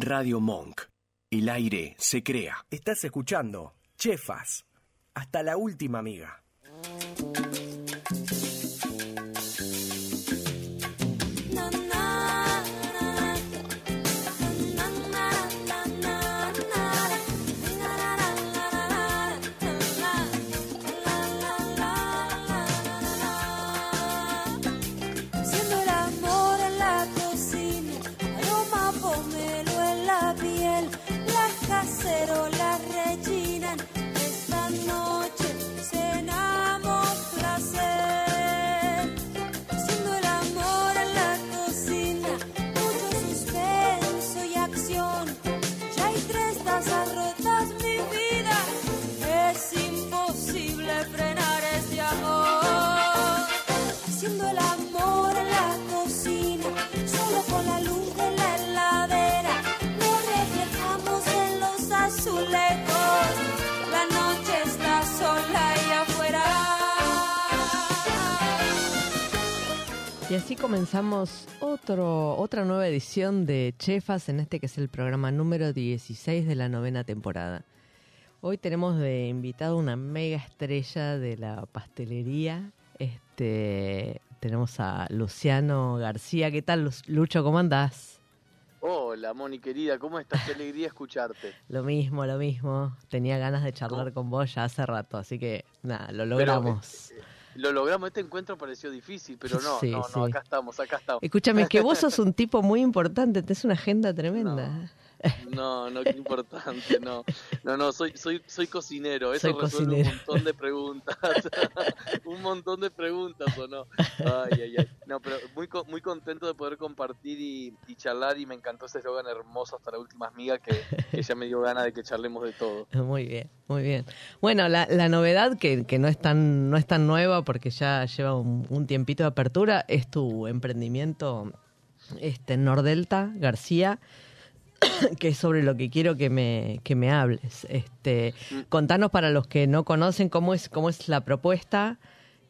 Radio Monk. El aire se crea. Estás escuchando Chefas. Hasta la última amiga. Así comenzamos otro, otra nueva edición de Chefas, en este que es el programa número 16 de la novena temporada. Hoy tenemos de invitado una mega estrella de la pastelería. Este, tenemos a Luciano García. ¿Qué tal, Lu- Lucho? ¿Cómo andás? Hola, Moni querida, ¿cómo estás? Qué alegría escucharte. Lo mismo, lo mismo. Tenía ganas de charlar con vos ya hace rato, así que nada, lo logramos. Pero, eh, lo logramos, este encuentro pareció difícil, pero no, Sí, no, sí. no, acá estamos, acá estamos. Escúchame, es que vos sos un tipo muy importante, tenés una agenda tremenda. No, no, qué importante, no. No, no, soy, soy, soy cocinero, eso Soy resuelve cocinero. un montón de preguntas. un montón de preguntas, ¿o no? Ay, ay, ay. No, pero muy, muy contento de poder compartir y, y charlar y me encantó ese eslogan hermoso hasta la última amiga que, que ya me dio ganas de que charlemos de todo. Muy bien, muy bien. Bueno, la, la novedad que, que no es tan no es tan nueva porque ya lleva un, un tiempito de apertura es tu emprendimiento este Nordelta García que es sobre lo que quiero que me que me hables. Este, contanos para los que no conocen cómo es cómo es la propuesta.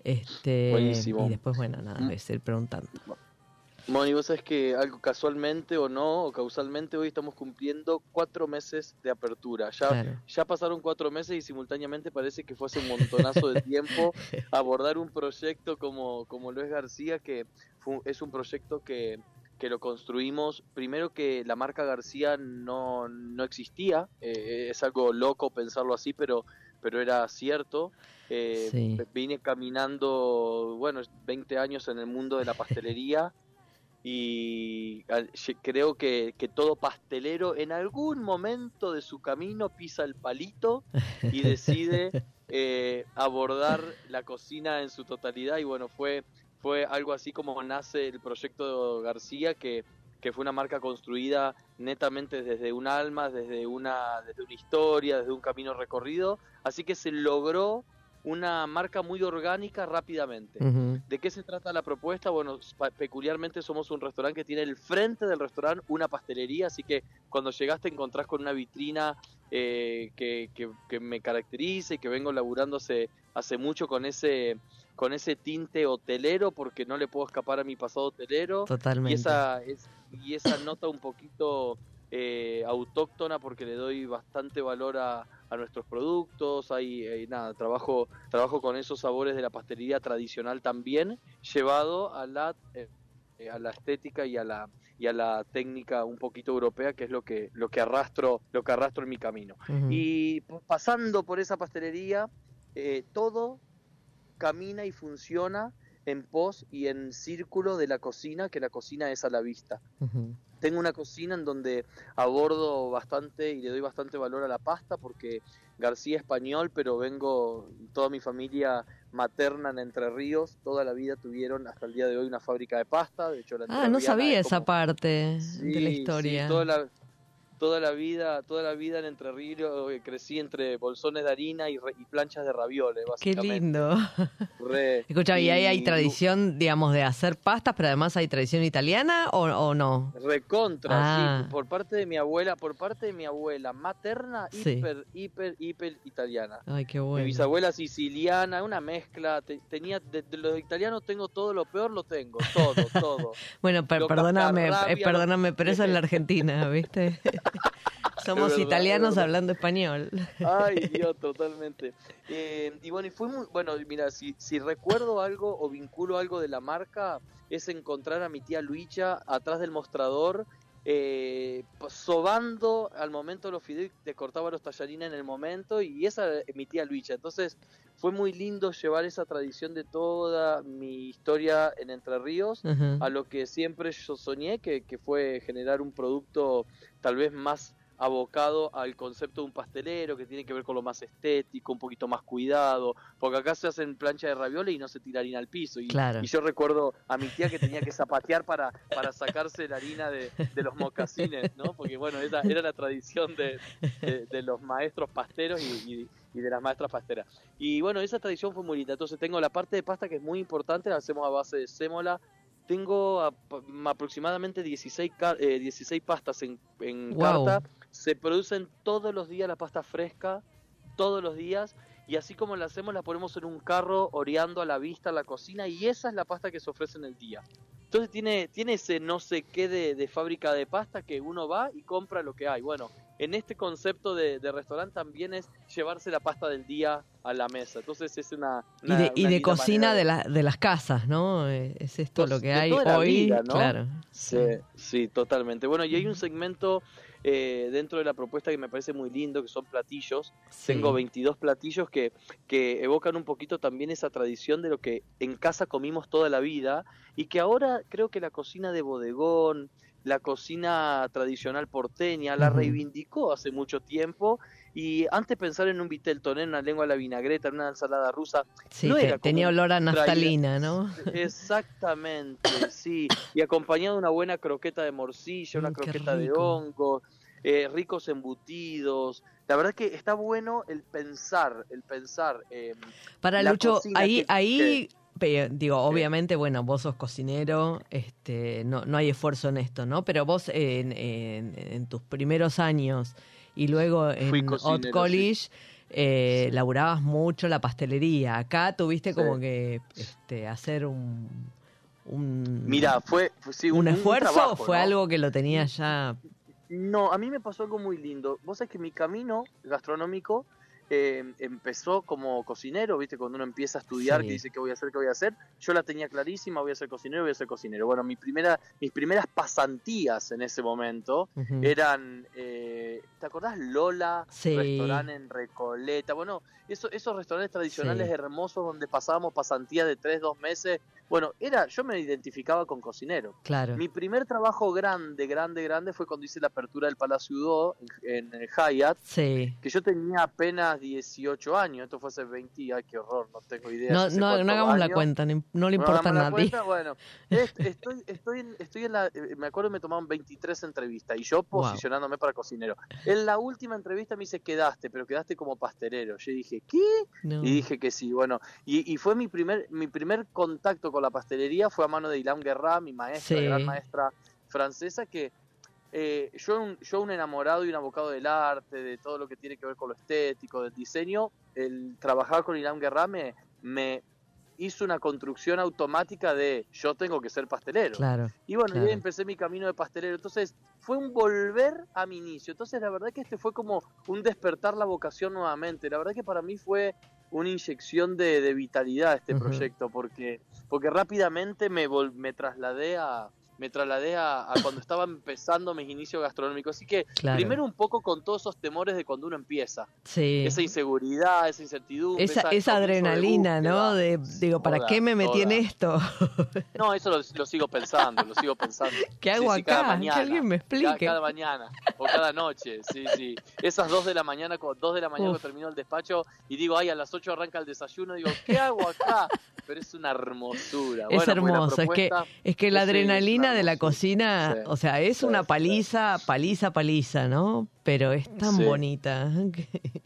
Este, Buenísimo. y después bueno, nada, voy a seguir preguntando. Moni, vos sabés que algo casualmente o no, o causalmente, hoy estamos cumpliendo cuatro meses de apertura. Ya, Claro. ya pasaron cuatro meses y simultáneamente parece que fue hace un montonazo de tiempo abordar un proyecto como, como lo es García, que es un proyecto que, que lo construimos. Primero que la marca García no, no existía, eh, es algo loco pensarlo así, pero, pero era cierto. Eh, Sí. Vine caminando, bueno, 20 años en el mundo de la pastelería y creo que, que todo pastelero en algún momento de su camino pisa el palito y decide eh, abordar la cocina en su totalidad y bueno, fue, fue algo así como nace el proyecto García que, que fue una marca construida netamente desde un alma, desde una, desde una historia, desde un camino recorrido, así que se logró una marca muy orgánica rápidamente. ¿De qué se trata la propuesta? Bueno, peculiarmente somos un restaurante que tiene el frente del restaurante una pastelería, así que cuando llegas te encontrás con una vitrina eh, que, que- que me caracteriza y que vengo laburando hace, hace mucho con ese, con ese tinte hotelero, porque no le puedo escapar a mi pasado hotelero. Totalmente. Y esa, es, y esa nota un poquito eh, autóctona porque le doy bastante valor a, a nuestros productos. Hay, hay nada, trabajo, trabajo con esos sabores de la pastelería tradicional también, llevado a la, eh, eh, a la estética y a la y a la técnica un poquito europea que es lo que lo que arrastro lo que arrastro en mi camino y pasando por esa pastelería eh, todo camina y funciona en pos y en círculo de la cocina, que la cocina es a la vista. Tengo una cocina en donde abordo bastante y le doy bastante valor a la pasta porque García es español, pero vengo, toda mi familia materna en Entre Ríos, toda la vida tuvieron hasta el día de hoy una fábrica de pasta. De hecho, la Ah, no sabía es esa parte de la Sí, sí, historia. toda la, toda la vida, toda la vida en Entre Ríos eh, crecí entre bolsones de harina y, re- y planchas de ravioles, Qué básicamente. lindo. Re- Escucha, ¿y ahí hay tradición, digamos, de hacer pastas, pero además hay tradición italiana o, o no? Recontra, Ah. sí, por parte de mi abuela, por parte de mi abuela materna, Sí. hiper, hiper, hiper italiana. Ay, qué Mi bueno. bisabuela siciliana, una mezcla, te- tenía, de, de los italianos tengo todo lo peor, lo tengo, todo, todo. Bueno, per- perdóname, eh, perdóname, pero eso es la Argentina, ¿viste? Somos verdad, italianos hablando español. Ay, Dios, totalmente. Eh, y bueno, y fue muy, bueno, mira, si, si recuerdo algo o vinculo algo de la marca, es encontrar a mi tía Luicha atrás del mostrador, eh, pues, sobando al momento los fideos, te cortaba los tallarines en el momento, y esa es mi tía Luicha. Entonces, fue muy lindo llevar esa tradición de toda mi historia en Entre Ríos a lo que siempre yo soñé, que, que fue generar un producto tal vez más abocado al concepto de un pastelero, que tiene que ver con lo más estético, un poquito más cuidado, porque acá se hacen plancha de ravioles y no se tira harina al piso. Y, Claro. y yo recuerdo a mi tía que tenía que zapatear para, para sacarse la harina de, de los mocasines, ¿no? Porque bueno, esa era la tradición de, de- de los maestros pasteros y, y- y de las maestras pasteras. Y bueno, esa tradición fue muy linda. Entonces tengo la parte de pasta que es muy importante, la hacemos a base de sémola. Tengo ap- aproximadamente 16, ca- eh, 16 pastas en, en Guau. carta. Se producen todos los días la pasta fresca, todos los días. Y así como la hacemos, la ponemos en un carro oreando a la vista a la cocina. Y esa es la pasta que se ofrece en el día. Entonces tiene, tiene ese no sé qué de, de fábrica de pasta que uno va y compra lo que hay. Bueno, en este concepto de, de restaurante también es llevarse la pasta del día a la mesa. Entonces es una... Y una- de, una y de cocina de, la- de las casas, ¿no? Eh, Es esto Pues, lo que hay hoy. vida, ¿no? Claro. Sí, sí, totalmente. Bueno, y hay un segmento eh, dentro de la propuesta que me parece muy lindo, que son platillos. Sí. Tengo 22 platillos que, que evocan un poquito también esa tradición de lo que en casa comimos toda la vida y que ahora creo que la cocina de bodegón, la cocina tradicional porteña, la reivindicó hace mucho tiempo. Y antes pensar en un vitel toné, en una lengua a la vinagreta, en una ensalada rusa, Sí, no te- era como tenía olor a naftalina, ¿no? Exactamente, sí. Y acompañado de una buena croqueta de morcilla, una Mm, qué croqueta de hongo, eh, ricos embutidos. La verdad que está bueno el pensar, el pensar. eh, Para Lucho, ahí, que- ahí digo, obviamente, bueno, vos sos cocinero, este, no, no hay esfuerzo en esto, ¿no? Pero vos en, en- en tus primeros años y luego en Hot College, eh, laburabas mucho la pastelería. Acá tuviste Sí. como que este, hacer un, un, Mira, fue, fue- sí, un, esfuerzo, trabajo, fue ¿no? algo que lo tenías ya. No, a mí me pasó algo muy lindo. Vos sabés que mi camino gastronómico eh, empezó como cocinero, ¿viste? Cuando uno empieza a estudiar, Sí. que dice qué voy a hacer, qué voy a hacer. Yo la tenía clarísima, voy a ser cocinero, voy a ser cocinero. Bueno, mi primera, mis primeras pasantías en ese momento eran, eh, ¿te acordás Lola? Sí. Restaurante en Recoleta. Bueno, eso, esos restaurantes tradicionales Sí. hermosos donde pasábamos pasantías de tres, dos meses. Bueno, era, yo me identificaba con cocinero. Claro. Mi primer trabajo grande, grande, grande fue cuando hice la apertura del Palacio Udó en, en el Hyatt, Sí. que yo tenía apenas 18 años, esto fue hace 20, ay qué horror, no tengo idea. No, no, no hagamos la cuenta, no, no le No importa a la nadie. cuenta, Bueno, est- estoy, estoy, en, estoy en la, eh, me acuerdo que me tomaron 23 entrevistas y yo Wow. posicionándome para cocinero. En la última entrevista me dice, quedaste, pero quedaste como pastelero. Yo dije, ¿qué? No. Y dije que sí, bueno, y, y fue mi primer, mi primer contacto con la pastelería fue a mano de Ilan Guerra, mi maestra, Sí. gran maestra francesa, que eh, yo, un, yo un enamorado y un abocado del arte, de todo lo que tiene que ver con lo estético, del diseño, el trabajar con Ilan Guerra me, me hizo una construcción automática de yo tengo que ser pastelero. Claro. Y bueno, Claro. yo empecé mi camino de pastelero. Entonces, fue un volver a mi inicio. Entonces, la verdad que este fue como un despertar la vocación nuevamente. La verdad que para mí fue una inyección de, de vitalidad este Ujú. proyecto, porque, porque rápidamente me, vol- me trasladé a me trasladé a, a cuando estaba empezando mis inicios gastronómicos. Así que Claro. primero un poco con todos esos temores de cuando uno empieza. Sí. Esa inseguridad, esa incertidumbre. Esa, esa de adrenalina, ¿no? búsqueda. De, digo, ¿para Toda, qué me metí en esto? No, eso lo, lo sigo pensando, lo sigo pensando. ¿Qué Sí, hago sí, cada acá? Que mañana. alguien me explique. cada mañana. o cada noche, sí, sí. Esas dos de la mañana, dos de la mañana cuando termino el despacho y digo, ay, a las 8 arranca el desayuno, digo, ¿qué hago acá? Pero es una hermosura. Es Bueno, la hermoso, es que, es que la es adrenalina de la cocina, Sí, o sea, es sí, una paliza, paliza, paliza, ¿no? Pero es tan bonita.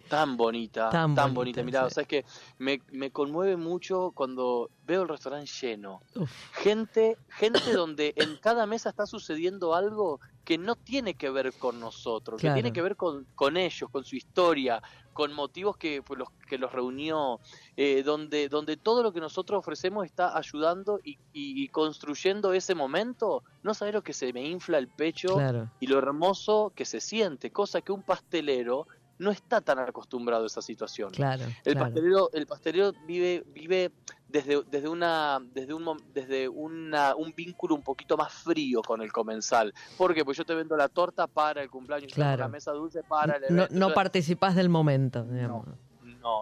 Tan bonita, Tan tan, bonita, bonita. Mirá, o sea, es que me, me conmueve mucho cuando veo el restaurante lleno. Uf, Gente, gente donde en cada mesa está sucediendo algo que no tiene que ver con nosotros, Claro. que tiene que ver con, con ellos, con su historia, con motivos que, pues, los, que los reunió, eh, donde, donde todo lo que nosotros ofrecemos está ayudando y, y- y construyendo ese momento. No sabes lo que se me infla el pecho claro. y lo hermoso que se siente, cosa que un pastelero no está tan acostumbrado a esa situación. Claro, El pastelero, el pastelero vive, vive desde, desde una, desde un desde una, un vínculo un poquito más frío con el comensal. ¿Por qué? Pues yo te vendo la torta para el cumpleaños, Claro. la mesa dulce para el No, evento. no participás del momento, digamos. no.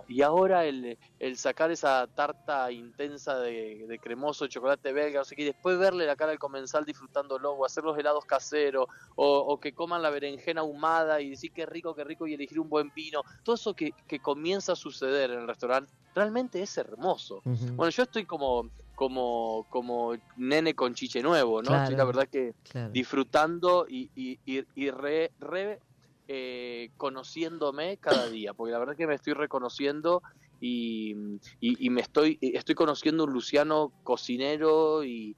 Y ahora el, el sacar esa tarta intensa de, de cremoso, de chocolate belga, no sé qué, y después verle la cara al comensal disfrutándolo, o hacer los helados caseros, o, o que coman la berenjena ahumada y decir qué rico, qué rico, y elegir un buen vino, todo eso que, que comienza a suceder en el restaurante, realmente es hermoso. Bueno, yo estoy como, como, como nene con chiche nuevo, ¿no? Claro. Estoy la verdad que Claro. disfrutando y, y, y, y re, re, eh, conociéndome cada día, porque la verdad que me estoy reconociendo y, y, y me estoy, estoy conociendo un Luciano cocinero y,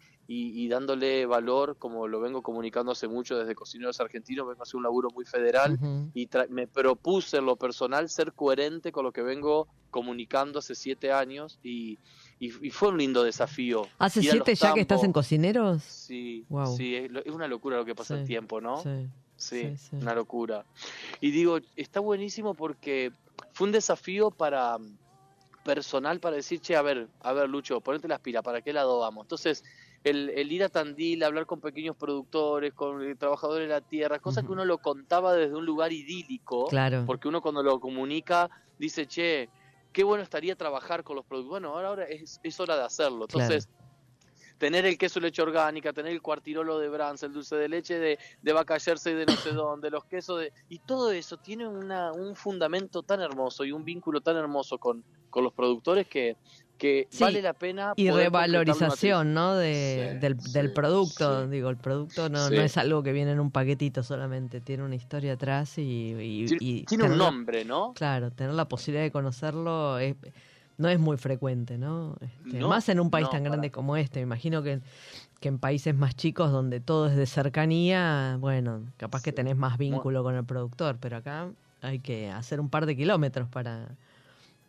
dándole valor, como lo vengo comunicando hace mucho desde Cocineros Argentinos, vengo a hacer un laburo muy federal y tra- me propuse en lo personal ser coherente con lo que vengo comunicando hace siete años y, y, fue un lindo desafío. ¿Hace siete ya que estás en cocineros? Sí, Guau. sí, es, una locura lo que pasa Sí, el tiempo, ¿no? Sí. Sí, sí, sí. una locura. Y digo, está buenísimo porque fue un desafío para personal para decir, che, a ver, a ver, Lucho, ponete las pilas, ¿para qué lado vamos? Entonces, el, el ir a Tandil, hablar con pequeños productores, con eh, trabajadores de la tierra, cosas que Ujú. uno lo contaba desde un lugar idílico, Claro. porque uno cuando lo comunica dice, che, qué bueno estaría trabajar con los productos. Bueno, ahora, ahora es, es hora de hacerlo. Claro. Tener el queso leche orgánica, tener el cuartirolo de Brans, el dulce de leche de, de vaca jersey de no sé dónde, los quesos de... Y todo eso tiene una, un fundamento tan hermoso y un vínculo tan hermoso con, con los productores que, que Sí, vale la pena... Y revalorización, ¿no? De, Sí, del, del producto. sí. Digo, el producto no, Sí. no es algo que viene en un paquetito solamente, tiene una historia atrás y... y- Tiene, y tiene un la- nombre, ¿no? Claro, tener la posibilidad de conocerlo es- no es muy frecuente, ¿no? Este, No, más en un país no, tan grande para- como este. Me imagino que, que en países más chicos donde todo es de cercanía, bueno, capaz que tenés más vínculo con el productor, pero acá hay que hacer un par de kilómetros para...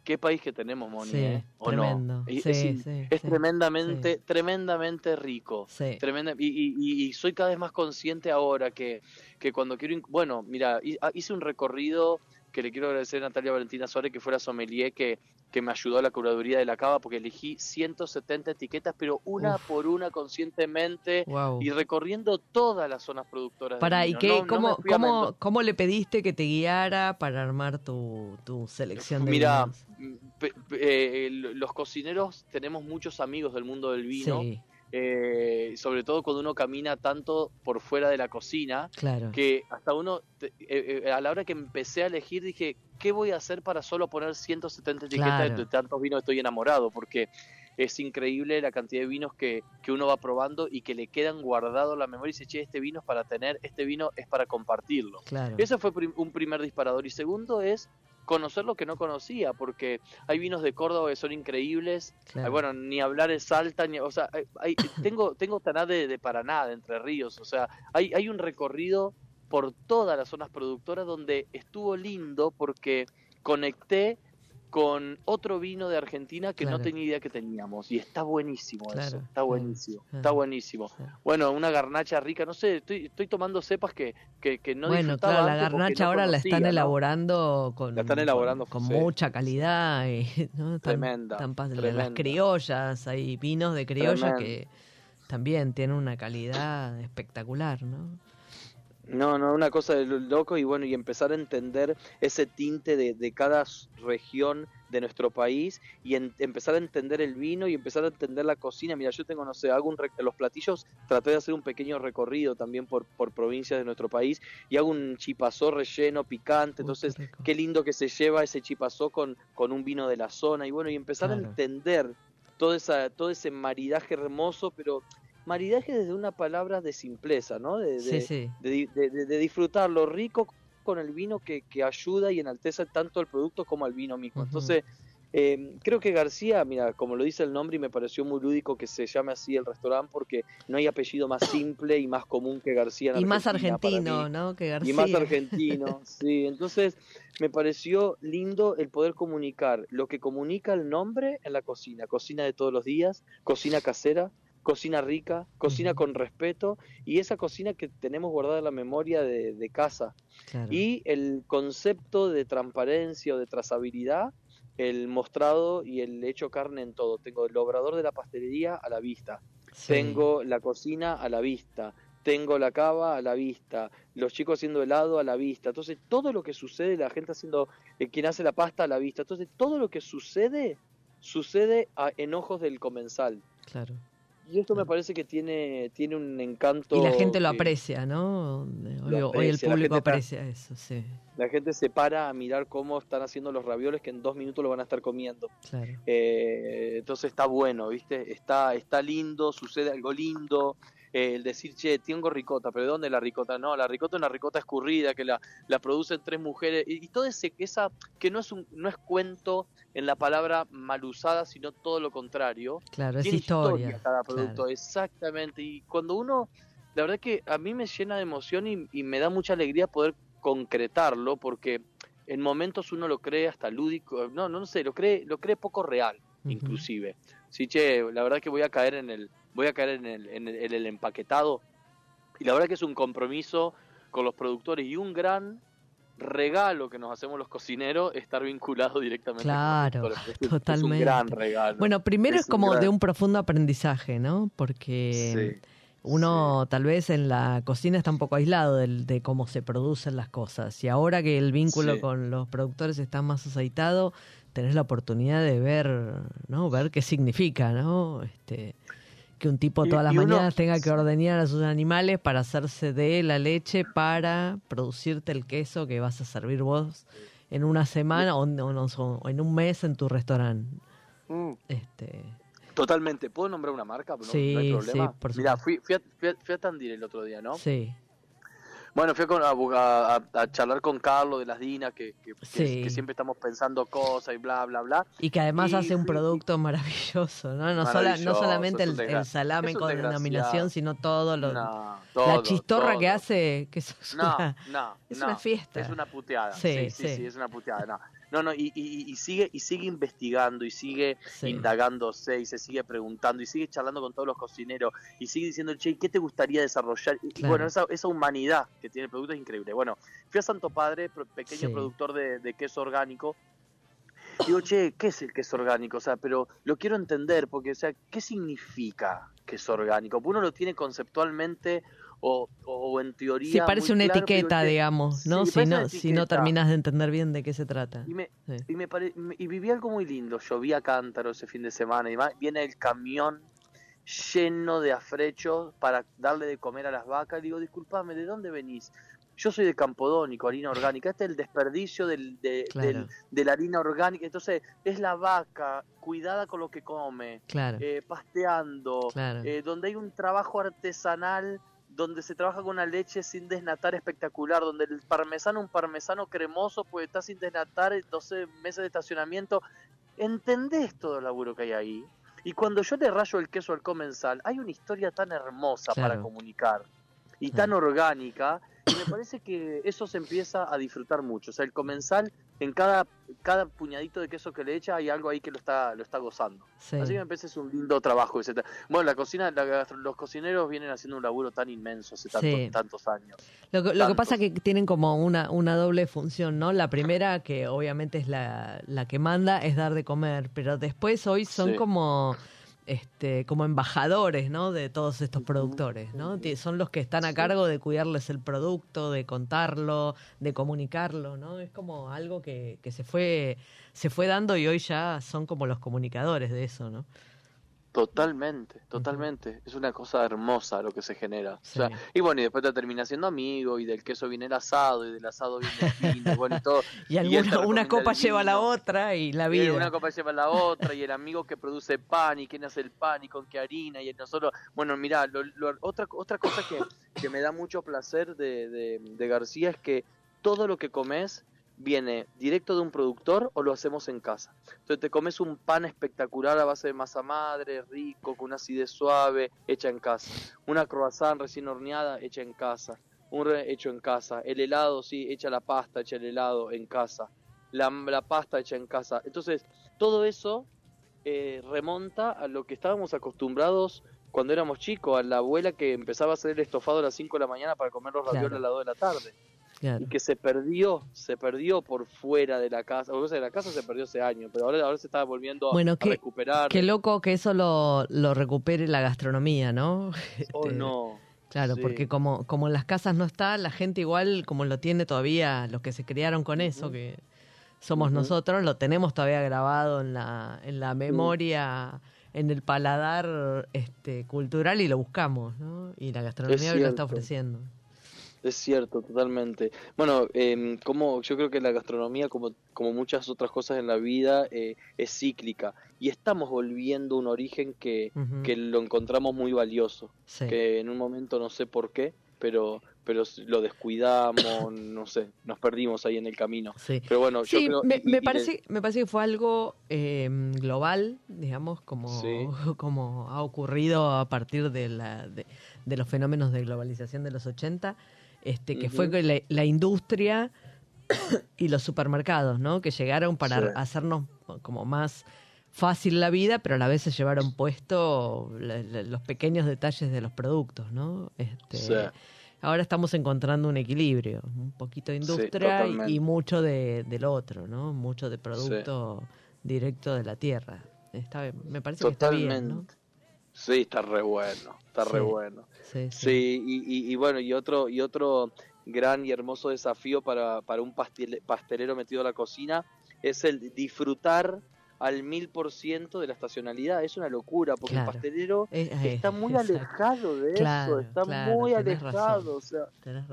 ¿Qué país que tenemos, Moni? Sí, eh? ¿O no? tremendo. Es, Sí, es- sí, es sí, tremendamente, tremendamente rico. Sí. Tremenda, y, y- y- soy cada vez más consciente ahora que, que cuando quiero... Bueno, mira, ah, hice un recorrido que le quiero agradecer a Natalia Valentina Suárez, que fue la sommelier que, que me ayudó a la curaduría de la cava, porque elegí 170 etiquetas, pero una Uf. por una conscientemente Wow. y recorriendo todas las zonas productoras. del Para, ¿y qué, No- cómo, cómo, cómo le pediste que te guiara para armar tu, tu selección de Mira, eh, los cocineros tenemos muchos amigos del mundo del vino, Sí, eh, sobre todo cuando uno camina tanto por fuera de la cocina, claro. que hasta uno, eh, eh, a la hora que empecé a elegir, dije, ¿qué voy a hacer para solo poner 170 etiquetas Claro. de tantos vinos estoy enamorado? Porque es increíble la cantidad de vinos que, que uno va probando y que le quedan guardados en la memoria y dice, che, este vino es para tener, este vino es para compartirlo. Claro. Ese fue un primer disparador. Y segundo es conocer lo que no conocía, porque hay vinos de Córdoba que son increíbles. claro. Bueno, ni hablar de Salta, ni, o sea, hay- tengo, tengo Taná de, de Paraná, de Entre Ríos, o sea, hay, hay un recorrido por todas las zonas productoras donde estuvo lindo porque conecté con otro vino de Argentina que Claro. no tenía idea que teníamos y está buenísimo eso, está buenísimo, claro. está buenísimo. Bueno, una garnacha rica, no sé, estoy, estoy tomando cepas que, que, que no bueno, claro, la garnacha no ahora la están ¿no? elaborando con, La están elaborando, con, mucha calidad. Y, ¿no? Tan- Tremenda, tan Las criollas, hay vinos de criolla Tremenda. que también tienen una calidad espectacular, ¿no? No, no, una cosa de lo- loco y bueno, y empezar a entender ese tinte de, de cada región de nuestro país y en- empezar a entender el vino y empezar a entender la cocina. Mira, yo tengo, no sé, hago un los platillos, traté de hacer un pequeño recorrido también por, por provincias de nuestro país y hago un chipazó relleno picante, Uy, entonces qué lindo que se lleva ese chipazó con, con un vino de la zona y bueno, y empezar a entender todo, esa, todo ese maridaje hermoso, pero maridaje desde una palabra de simpleza, ¿no? De, Sí, de- sí. de, di- de- de- de disfrutar lo rico con el vino que, que ayuda y enaltece tanto al producto como al vino mismo. Entonces, eh, creo que García, mira, como lo dice el nombre y me pareció muy lúdico que se llame así el restaurante porque no hay apellido más simple y más común que García. en Y más Argentina argentino. ¿no? Que García. Y más argentino, sí. Entonces, me pareció lindo el poder comunicar lo que comunica el nombre en la cocina. Cocina de todos los días, cocina casera, cocina rica, cocina con respeto y esa cocina que tenemos guardada en la memoria de, de casa. Claro. Y el concepto de transparencia o de trazabilidad, el mostrado y el hecho carne en todo. Tengo el obrador de la pastelería a la vista, Sí. tengo la cocina a la vista, tengo la cava a la vista, los chicos haciendo helado a la vista. Entonces, todo lo que sucede, la gente haciendo, eh, quien hace la pasta a la vista. Entonces, todo lo que sucede, sucede a, en ojos del comensal. Claro. Y esto me parece que tiene, tiene un encanto. Y la gente lo aprecia, ¿no? Hoy, el público está- aprecia eso, sí. La gente se para a mirar cómo están haciendo los ravioles que en dos minutos lo van a estar comiendo. Claro. Eh, entonces está bueno, ¿viste? Está, está lindo, sucede algo lindo. Eh, el decir, che, tengo ricota, pero ¿de dónde la ricota? No, la ricota es una ricota escurrida que la, la producen tres mujeres. Y, y todo ese, esa, que no es, un, no es cuento en la palabra mal usada, sino todo lo contrario. Claro, es historia. cada claro. producto, exactamente. Y cuando uno, la verdad que a mí me llena de emoción y, y me da mucha alegría poder concretarlo, porque en momentos uno lo cree hasta lúdico, no, no, no sé, lo cree, lo cree poco real, inclusive. Sí, che, la verdad que voy a caer en el, voy a caer en el, en el, en el empaquetado. Y la verdad que es un compromiso con los productores y un gran regalo que nos hacemos los cocineros estar vinculados directamente Claro, con los productores. Es un- totalmente. gran regalo. Bueno, primero es, como gran- de un profundo aprendizaje, ¿no? Porque Sí. uno tal vez en la cocina está un poco aislado del- de cómo se producen las cosas. Y ahora que el vínculo Sí. con los productores está más aceitado, tenés la oportunidad de ver, ¿no? Ver qué significa, ¿no? Este, que un tipo Y- todas las y uno- mañanas tenga que ordeñar a sus animales para hacerse de la leche para producirte el queso que vas a servir vos en una semana o, no- no, o en un mes en tu restaurante. Mm. Este, Totalmente. ¿Puedo nombrar una marca? No, Sí, no hay problema. sí, por Mira, supuesto. fui, fui, a, fui, a, fui a Tandil el otro día, ¿no? Sí, Bueno, fui a, con- a, a- a charlar con Carlos de las Dinas, que, que, que- Sí. que siempre estamos pensando cosas y bla, bla, bla. y que además Y hace un producto maravilloso, ¿no? No, sola- no solamente el, salame con denominación, sino todo lo... No, la chistorra todo. que hace, que es una... no, es una fiesta. Es una puteada. Sí, Sí, sí, sí, sí. es una puteada. No, no, y, y- y sigue, y sigue investigando y sigue Sí. indagándose y se sigue preguntando y sigue charlando con todos los cocineros y sigue diciendo, che, ¿qué te gustaría desarrollar? Y- bueno, esa, esa humanidad que tiene el producto es increíble. Bueno, fui a Santo Padre, pequeño Sí. productor de, de queso orgánico. Digo, che, ¿qué es el queso orgánico? O sea, pero lo quiero entender, porque, o sea, ¿qué significa queso orgánico? Uno lo tiene conceptualmente o, o en teoría. Sí, parece una claro, etiqueta, digamos, ¿no? Sí, si, no si no terminas de entender bien de qué se trata. Y me, Sí. y me pare- me- y viví algo muy lindo. Llovía cántaro ese fin de semana y viene el camión lleno de afrechos para darle de comer a las vacas. Y digo, disculpame, ¿de dónde venís? Yo soy de Campodónico, harina orgánica. Este es el desperdicio del, de, Claro. del- de la harina orgánica. Entonces, es la vaca cuidada con lo que come, Claro, eh, pasteando, claro. eh, donde hay un trabajo artesanal, donde se trabaja con una leche sin desnatar espectacular, donde el parmesano, un parmesano cremoso, pues está sin desnatar, 12 meses de estacionamiento. ¿Entendés todo el laburo que hay ahí? Y cuando yo le rayo el queso al comensal, hay una historia tan hermosa para comunicar y tan orgánica, y me parece que eso se empieza a disfrutar mucho. O sea, el comensal, en cada, cada puñadito de queso que le echa, hay algo ahí que lo está, lo está gozando. Sí. Así que me parece es un lindo trabajo. ese Bueno, la cocina, la los cocineros vienen haciendo un laburo tan inmenso hace tantos, Sí. tantos años. Lo, que- lo que pasa es que tienen como una, una doble función, ¿no? La primera, que obviamente es la, la que manda, es dar de comer, pero después hoy son Sí. como este, como embajadores, ¿no? De todos estos productores, ¿no? Son los que están a cargo de cuidarles el producto, de contarlo, de comunicarlo, ¿no? Es como algo que, que se fue se fue dando y hoy ya son como los comunicadores de eso, ¿no? Totalmente, totalmente. Es una cosa hermosa lo que se genera. O sea, Sí. y bueno, y después te terminas siendo amigo, y del queso viene el asado, y del asado viene el vino, y bueno, y todo. Y, alguna, una copa lleva a la otra y la Y vida. una copa lleva a la otra, y el amigo que produce pan, y quién hace el pan, y con qué harina, y nosotros. Bueno, mirá, lo- lo- otra, otra cosa que, que me da mucho placer de, de, de García es que todo lo que comes viene directo de un productor o lo hacemos en casa. Entonces te comes un pan espectacular a base de masa madre, rico, con una acidez suave, hecha en casa. Una croissant recién horneada, hecha en casa. Un re- hecho en casa. El helado, sí, hecha la pasta, hecha el helado en casa. La, la pasta hecha en casa. Entonces, todo eso eh, remonta a lo que estábamos acostumbrados cuando éramos chicos, a la abuela que empezaba a hacer el estofado a las 5 de la mañana para comer los ravioles Claro. a las 2 de la tarde Claro. y que se perdió, se perdió por fuera de la casa, o sea, la casa se perdió hace años, pero ahora, ahora se está volviendo a- Bueno, a qué- recuperar. Qué loco que eso lo, lo recupere la gastronomía, ¿no? oh Este, no. Claro, Sí. porque como, como en las casas no está, la gente igual como lo tiene todavía, los que se criaron con eso, que somos nosotros, lo tenemos todavía grabado en la, en la memoria, en el paladar este, cultural y lo buscamos, ¿no? Y la gastronomía lo está ofreciendo. Es cierto, totalmente. Bueno, em, como yo creo que la gastronomía, como, como muchas otras cosas en la vida, eh, es cíclica y estamos volviendo a un origen que, que lo encontramos muy valioso, Sí. que en un momento no sé por qué, pero, pero lo descuidamos, no sé, nos perdimos ahí en el camino. Sí. Pero bueno, yo creo... me, y- y- me y de- parece, me parece que fue algo eh, global, digamos, como, Sí. como ha ocurrido a partir de, la, de, de los fenómenos de globalización de los 80, este, que fue la, la industria y los supermercados, ¿no? Que llegaron para Sí. hacernos como más fácil la vida, pero a la vez se llevaron puesto los pequeños detalles de los productos, ¿no? Este, Sí. Ahora estamos encontrando un equilibrio, un poquito de industria y- mucho de, del otro, ¿no? Mucho de producto directo de la tierra. Está, me parece que está bien, ¿no? Sí, está re bueno, está re bueno. Sí, sí. Sí, y, y- y bueno, y otro, y otro gran y hermoso desafío para, para un pastel- pastelero metido a la cocina es el disfrutar al mil por ciento de la estacionalidad. Es una locura, porque Claro. el pastelero Eh, eh, está muy exacto. alejado de Claro, eso, está claro, muy alejado, razón. o sea,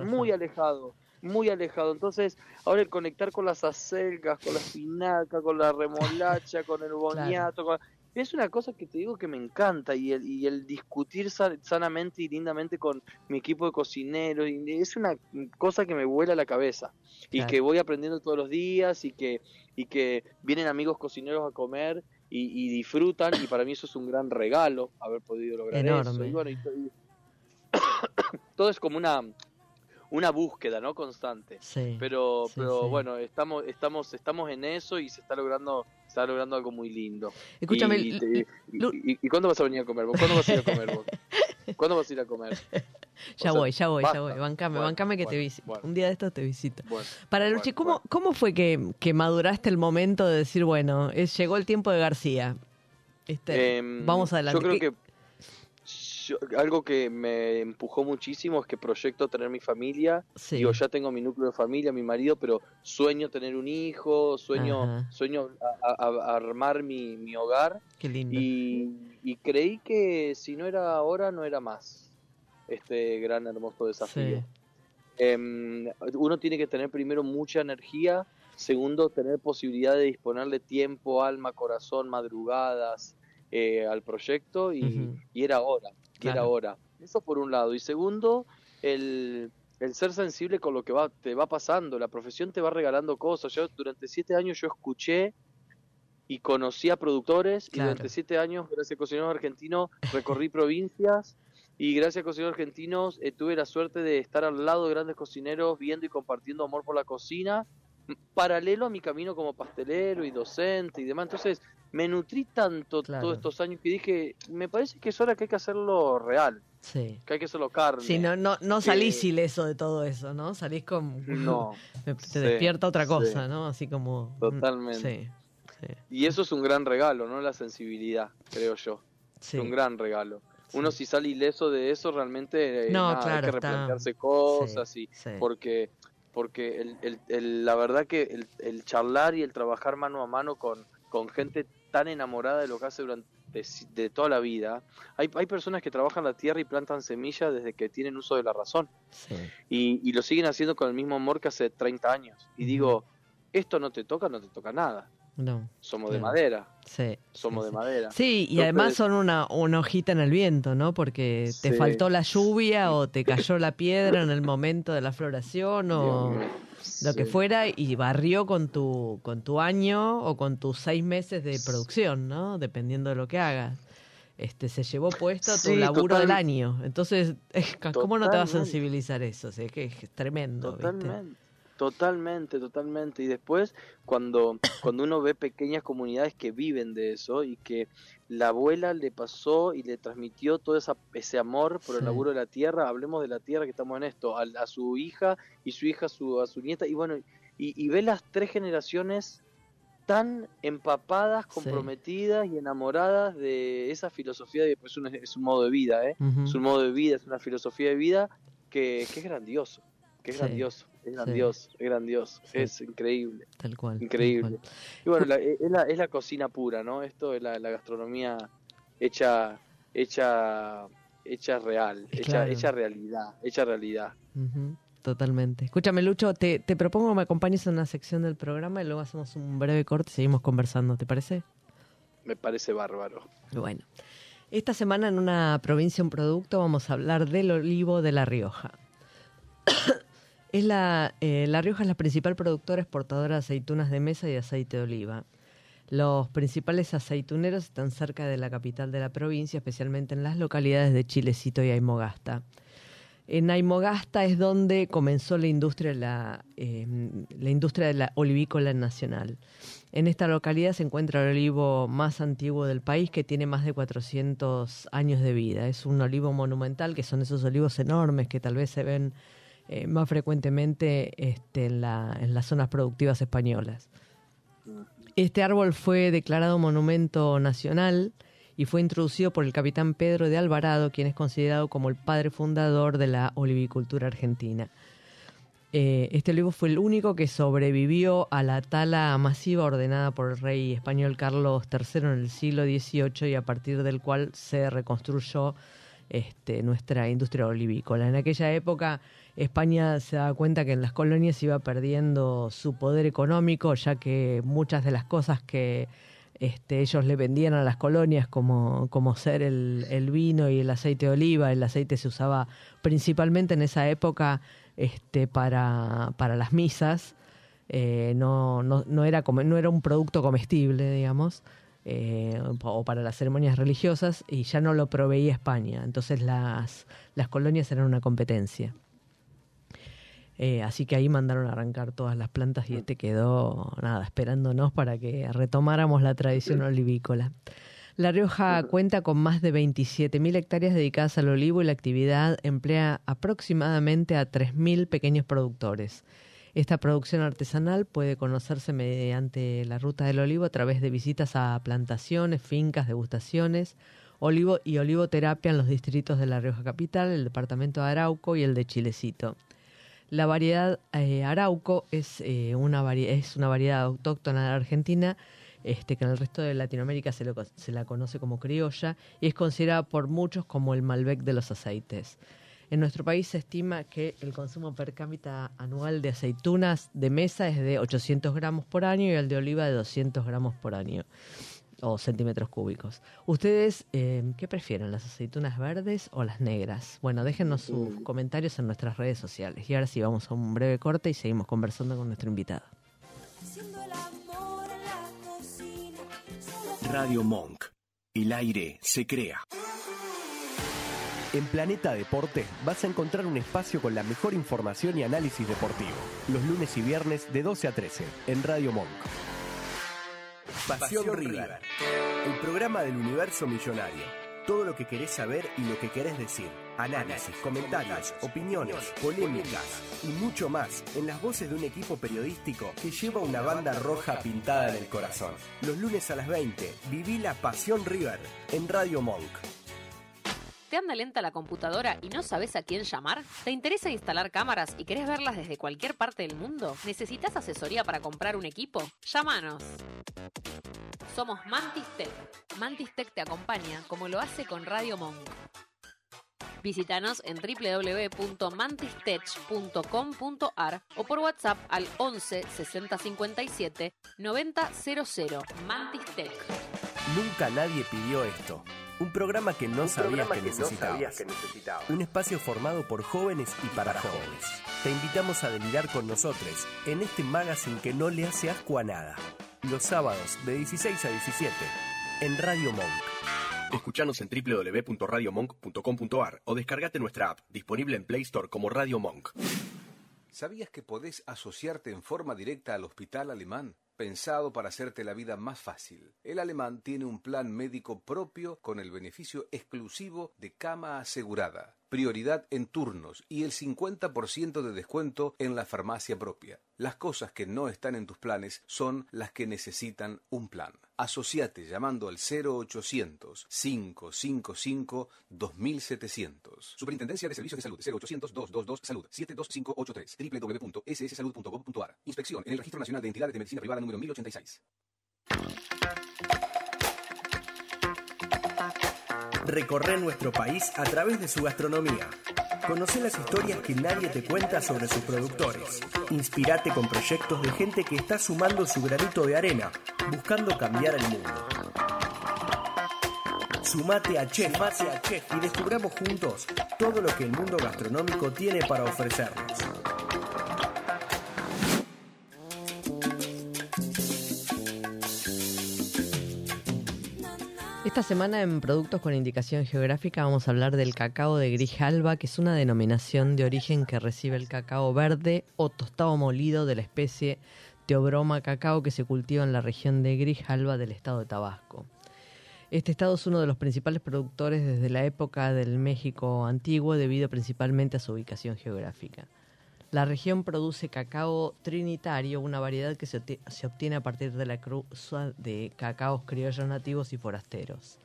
muy alejado, muy alejado. Entonces, ahora el conectar con las acelgas, con la espinaca, con la remolacha, con el boniato, con- es una cosa que te digo que me encanta y el, y el discutir sa- sanamente y lindamente con mi equipo de cocineros y es una cosa que me vuela la cabeza. Y Claro. que voy aprendiendo todos los días y que y que vienen amigos cocineros a comer y, y disfrutan y para mí eso es un gran regalo haber podido lograr eso. Y bueno y- todo es como una una búsqueda no constante Sí. pero Sí, pero sí. bueno estamos estamos estamos en eso y se está logrando se está logrando algo muy lindo Escúchame, y, Lu- te- y- Lu- y- y cuándo vas a venir a comer vos? ¿cuándo vas a ir a comer vos? ¿cuándo vas a ir a comer? ya o sea, voy, ya voy, ya voy. Bancame, Bueno, bancame que te visito. bueno. Un día de estos te visito. Para Luchi, ¿cómo. ¿cómo fue que, que maduraste el momento de decir, bueno, es, llegó el tiempo de García? Este, Em, vamos adelante. Yo creo ¿Qué- que yo- algo que me empujó muchísimo es que proyecto tener mi familia. Sí. Digo, ya tengo mi núcleo de familia, mi marido, pero sueño tener un hijo, sueño, Ajá. sueño a- a- a armar mi, mi hogar. Qué lindo. Y, y creí que si no era ahora, no era más este gran, hermoso desafío. Sí. Em, uno tiene que tener primero mucha energía, segundo, tener posibilidad de disponerle tiempo, alma, corazón, madrugadas eh, al proyecto y, era hora, y era Claro. hora. Eso por un lado. Y segundo, el, el ser sensible con lo que va, te va pasando. La profesión te va regalando cosas. Yo durante siete años yo escuché y conocí a productores y durante siete años, gracias a Cocineros Argentinos, recorrí provincias y gracias a Cocineros Argentinos eh, tuve la suerte de estar al lado de grandes cocineros viendo y compartiendo amor por la cocina, paralelo a mi camino como pastelero y docente y demás. Entonces me nutrí tanto Claro. todos estos años que dije, me parece que es hora que hay que hacerlo real, Sí. que hay que hacerlo carne. Sí, no, no, no salís ileso de todo eso, ¿no? Salís con... No, Te Sí, despierta otra sí. cosa, ¿no? Así como... Totalmente. Sí, y eso es un gran regalo, ¿no? La sensibilidad, creo yo. Sí. Es un gran regalo. Uno si sale ileso de eso, realmente eh, No, nada, claro, hay que está- replantearse cosas y Sí. porque porque el, el- el- la verdad que el, el charlar y el trabajar mano a mano con, con gente tan enamorada de lo que hace durante si- de toda la vida. Hay, hay personas que trabajan la tierra y plantan semillas desde que tienen uso de la razón Sí. y, y lo siguen haciendo con el mismo amor que hace 30 años. Y digo, esto no te toca, no te toca nada. No, Somos de madera, sí. somos sí, de madera. Sí, y Entonces- además son una, una hojita en el viento, ¿no? Porque te Sí. faltó la lluvia o te cayó la piedra en el momento de la floración o lo que fuera y barrió con tu, con tu año o con tus seis meses de producción, ¿no? Dependiendo de lo que hagas. Este, se llevó puesto tu laburo total- del año. Entonces, ¿cómo no te va a Totalmente. sensibilizar eso? O sea, que es tremendo. ¿viste? Totalmente, totalmente. Y después, cuando, cuando uno ve pequeñas comunidades que viven de eso y que la abuela le pasó y le transmitió todo esa, ese amor por el Sí. laburo de la tierra, hablemos de la tierra que estamos en esto, a, a su hija y su hija a su, a su nieta, y bueno, y, y ve las tres generaciones tan empapadas, Sí. comprometidas y enamoradas de esa filosofía, de, pues, es un, es un modo de vida, ¿eh? Es un modo de vida, es una filosofía de vida que, que es grandioso, que es Sí, grandioso, es sí. grandioso, es grandioso, Sí. es increíble. Tal cual. tal Increíble. cual. Y bueno, la- es, la, es la cocina pura, ¿no? Esto es la, la gastronomía hecha, hecha, hecha real, hecha, Claro. hecha realidad, hecha realidad. Totalmente. Escúchame, Lucho, te, te propongo que me acompañes en una sección del programa y luego hacemos un breve corte y seguimos conversando, ¿te parece? Me parece bárbaro. Bueno, esta semana en una provincia, un producto, vamos a hablar del olivo de La Rioja. Es la, eh, la Rioja es la principal productora exportadora de aceitunas de mesa y de aceite de oliva. Los principales aceituneros están cerca de la capital de la provincia, especialmente en las localidades de Chilecito y Aymogasta. En Aymogasta es donde comenzó la industria, la, eh, la industria de la olivícola nacional. En esta localidad se encuentra el olivo más antiguo del país que tiene más de 400 años de vida. Es un olivo monumental, que son esos olivos enormes que tal vez se ven eh, más frecuentemente este, en, la- en las zonas productivas españolas. Este árbol fue declarado monumento nacional y fue introducido por el capitán Pedro de Alvarado, quien es considerado como el padre fundador de la olivicultura argentina. Eh, este olivo fue el único que sobrevivió a la tala masiva ordenada por el rey español Carlos III en el siglo XVIII y a partir del cual se reconstruyó este, nuestra industria olivícola. En aquella época España se daba cuenta que en las colonias iba perdiendo su poder económico, ya que muchas de las cosas que este, ellos le vendían a las colonias, como, como ser el, vino y el aceite de oliva, el aceite se usaba principalmente en esa época este, para, para las misas, eh, no, no, no, era no era un producto comestible, digamos, eh, o para las ceremonias religiosas, y ya no lo proveía España. Entonces las, las colonias eran una competencia. Eh, así que ahí mandaron a arrancar todas las plantas y este quedó, nada, esperándonos para que retomáramos la tradición olivícola. La Rioja cuenta con más de 27.000 hectáreas dedicadas al olivo y la actividad emplea aproximadamente a 3.000 pequeños productores. Esta producción artesanal puede conocerse mediante la ruta del olivo a través de visitas a plantaciones, fincas, degustaciones, olivo y olivoterapia en los distritos de La Rioja Capital, el departamento de Arauco y el de Chilecito. La variedad eh, Arauco es, eh, es una variedad autóctona de Argentina este, que en el resto de Latinoamérica se la conoce como criolla y es considerada por muchos como el Malbec de los aceites. En nuestro país se estima que el consumo per cápita anual de aceitunas de mesa es de 800 gramos por año y el de oliva de 200 gramos por año o centímetros cúbicos. ¿Ustedes eh, qué prefieren, las aceitunas verdes o las negras? Bueno, déjenos sus comentarios en nuestras redes sociales. Y ahora sí, vamos a un breve corte y seguimos conversando con nuestro invitado. Haciendo el amor en la cocina. Solo Radio Monk. El aire se crea. En Planeta Deporte vas a encontrar un espacio con la mejor información y análisis deportivo. Los lunes y viernes de 12 a 13 en Radio Monk. Pasión River. El programa del universo millonario. Todo lo que querés saber y lo que querés decir. Análisis, comentarios, opiniones, polémicas y mucho más en las voces de un equipo periodístico que lleva una banda roja pintada en el corazón. Los lunes a las 20, viví la Pasión River en Radio Monk. ¿Te anda lenta la computadora y no sabes a quién llamar? ¿Te interesa instalar cámaras y querés verlas desde cualquier parte del mundo? ¿Necesitas asesoría para comprar un equipo? Llámanos. Somos Mantis Tech. Mantis Tech te acompaña como lo hace con Radio Monk. Visítanos en www.mantistech.com.ar o por WhatsApp al 11 60 57 90 00. Mantis Tech. Nunca nadie pidió esto. Un programa que no, sabías, programa que que no necesitabas. sabías que necesitabas. Un espacio formado por jóvenes y para, jóvenes. Te invitamos a delirar con nosotros en este magazine que no le hace asco a nada. Los sábados de 16 a 17 en Radio Monk. Escuchanos en www.radiomonk.com.ar o descargate nuestra app, disponible en Play Store como Radio Monk. ¿Sabías que podés asociarte en forma directa al Hospital Alemán? Pensado para hacerte la vida más fácil. El Alemán tiene un plan médico propio con el beneficio exclusivo de cama asegurada, prioridad en turnos y el 50% de descuento en la farmacia propia. Las cosas que no están en tus planes son las que necesitan un plan. Asociate llamando al 0800 555 2700. Superintendencia de Servicios de Salud 0800 222 Salud 72583 www.sssalud.gov.ar. Inspección en el Registro Nacional de Entidades de Medicina Privada número 1086. Recorre nuestro país a través de su gastronomía. Conoce las historias que nadie te cuenta sobre sus productores. Inspirate con proyectos de gente que está sumando su granito de arena, buscando cambiar el mundo. Sumate a Chef, Sumate a Chef y descubramos juntos todo lo que el mundo gastronómico tiene para ofrecernos. Esta semana en Productos con Indicación Geográfica vamos a hablar del cacao de Grijalba, que es una denominación de origen que recibe el cacao verde o tostado molido de la especie Teobroma cacao que se cultiva en la región de Grijalba del estado de Tabasco. Este estado es uno de los principales productores desde la época del México antiguo debido principalmente a su ubicación geográfica. La región produce cacao trinitario, una variedad que se, obti- se obtiene a partir de la cruza de cacaos criollos nativos y forasteros.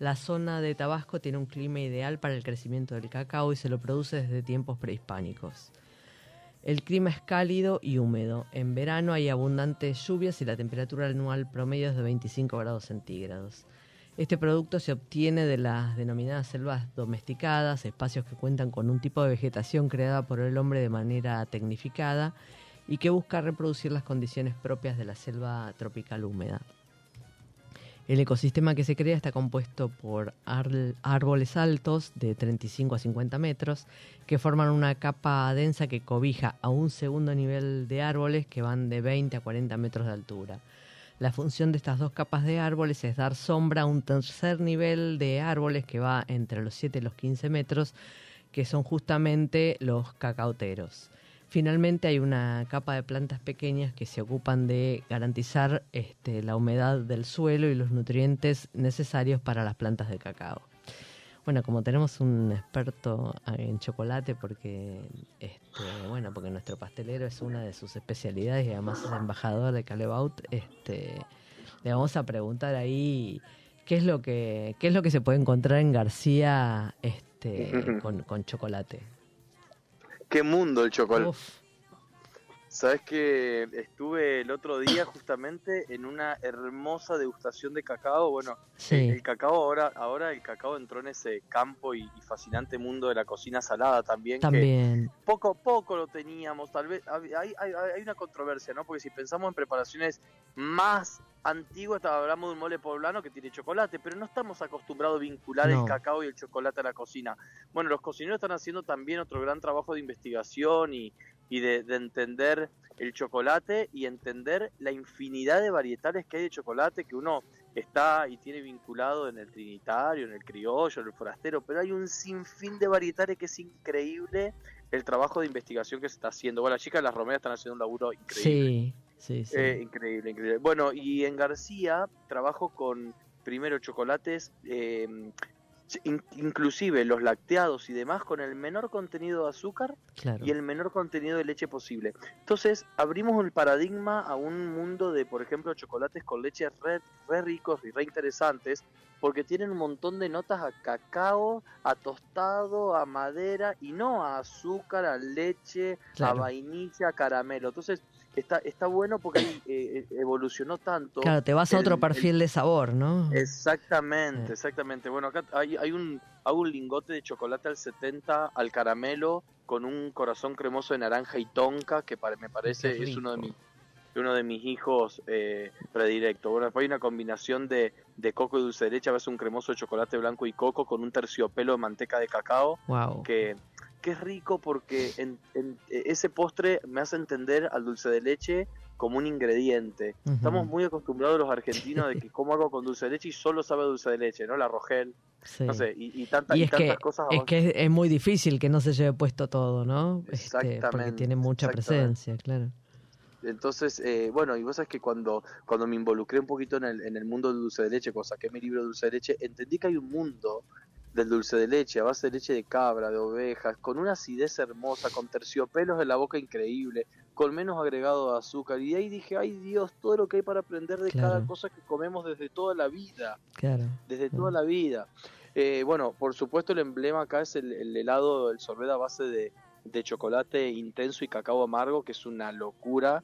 La zona de Tabasco tiene un clima ideal para el crecimiento del cacao y se lo produce desde tiempos prehispánicos. El clima es cálido y húmedo. En verano hay abundantes lluvias y la temperatura anual promedio es de 25 grados centígrados. Este producto se obtiene de las denominadas selvas domesticadas, espacios que cuentan con un tipo de vegetación creada por el hombre de manera tecnificada y que busca reproducir las condiciones propias de la selva tropical húmeda. El ecosistema que se crea está compuesto por árboles altos de 35 a 50 metros que forman una capa densa que cobija a un segundo nivel de árboles que van de 20 a 40 metros de altura. La función de estas dos capas de árboles es dar sombra a un tercer nivel de árboles que va entre los 7 y los 15 metros, que son justamente los cacauteros. Finalmente hay una capa de plantas pequeñas que se ocupan de garantizar este, la humedad del suelo y los nutrientes necesarios para las plantas de cacao. Bueno, como tenemos un experto en chocolate, porque este, bueno, porque nuestro pastelero es una de sus especialidades y además es embajador de Calebaut, este, le vamos a preguntar ahí qué es lo que qué es lo que se puede encontrar en García este, con, con chocolate. Qué mundo el chocolate. Uf, Sabes que estuve el otro día justamente en una hermosa degustación de cacao. Bueno, sí, el, cacao ahora, ahora el cacao entró en ese campo y, y fascinante mundo de la cocina salada también. que también. poco a poco lo teníamos, tal vez hay, hay, hay- hay una controversia, ¿no? Porque si pensamos en preparaciones más antiguas, hablamos de un mole poblano que tiene chocolate, pero no estamos acostumbrados a vincular No. el cacao y el chocolate a la cocina. Bueno, los cocineros están haciendo también otro gran trabajo de investigación y, y de, de entender el chocolate y entender la infinidad de varietales que hay de chocolate que uno está y tiene vinculado en el trinitario, en el criollo, en el forastero, pero hay un sinfín de varietales que es increíble el trabajo de investigación que se está haciendo. Bueno, las chicas de las Romeras están haciendo un laburo increíble. Sí, sí, sí. Eh, increíble, increíble. Bueno, y en García trabajo con primero chocolates eh, inclusive los lácteados y demás con el menor contenido de azúcar Claro. y el menor contenido de leche posible. Entonces, abrimos el paradigma a un mundo de, por ejemplo, chocolates con leche re, re ricos y re interesantes, porque tienen un montón de notas a cacao, a tostado, a madera, y no a azúcar, a leche, a vainilla, a caramelo. Entonces, está, está bueno porque ahí, eh, eh, evolucionó tanto. Claro, te vas a el- otro el- perfil de sabor, ¿no? Exactamente, exactamente. Bueno, acá hay, hay un hago un lingote de chocolate al 70 al caramelo con un corazón cremoso de naranja y tonka que pare- me parece es uno de mis uno de mis hijos eh, predilectos. Bueno, después hay una combinación de, de coco y dulce de leche, a veces un cremoso de chocolate blanco y coco con un terciopelo de manteca de cacao Wow. que, que es rico porque en, en- ese postre me hace entender al dulce de leche como un ingrediente. Estamos muy acostumbrados los argentinos de que como algo con dulce de leche y solo sabe dulce de leche, ¿no? La Rogel, Sí. no sé, y, y, tanta- Y tantas que, cosas. es que es, es muy difícil que no se lleve puesto todo, ¿no? Este, porque Exactamente, tiene mucha presencia, claro. Entonces, eh, bueno, y vos sabes que cuando, cuando me involucré un poquito en el, en el mundo del dulce de leche, cuando saqué mi libro de dulce de leche, entendí que hay un mundo del dulce de leche, a base de leche de cabra, de ovejas, con una acidez hermosa, con terciopelos en la boca increíble, con menos agregado de azúcar. Y ahí dije, ay Dios, todo lo que hay para aprender de cada cosa que comemos desde toda la vida. Claro. desde toda la vida. Eh, bueno, por supuesto el emblema acá es el, el helado, el sorbet a base de, de chocolate intenso y cacao amargo, que es una locura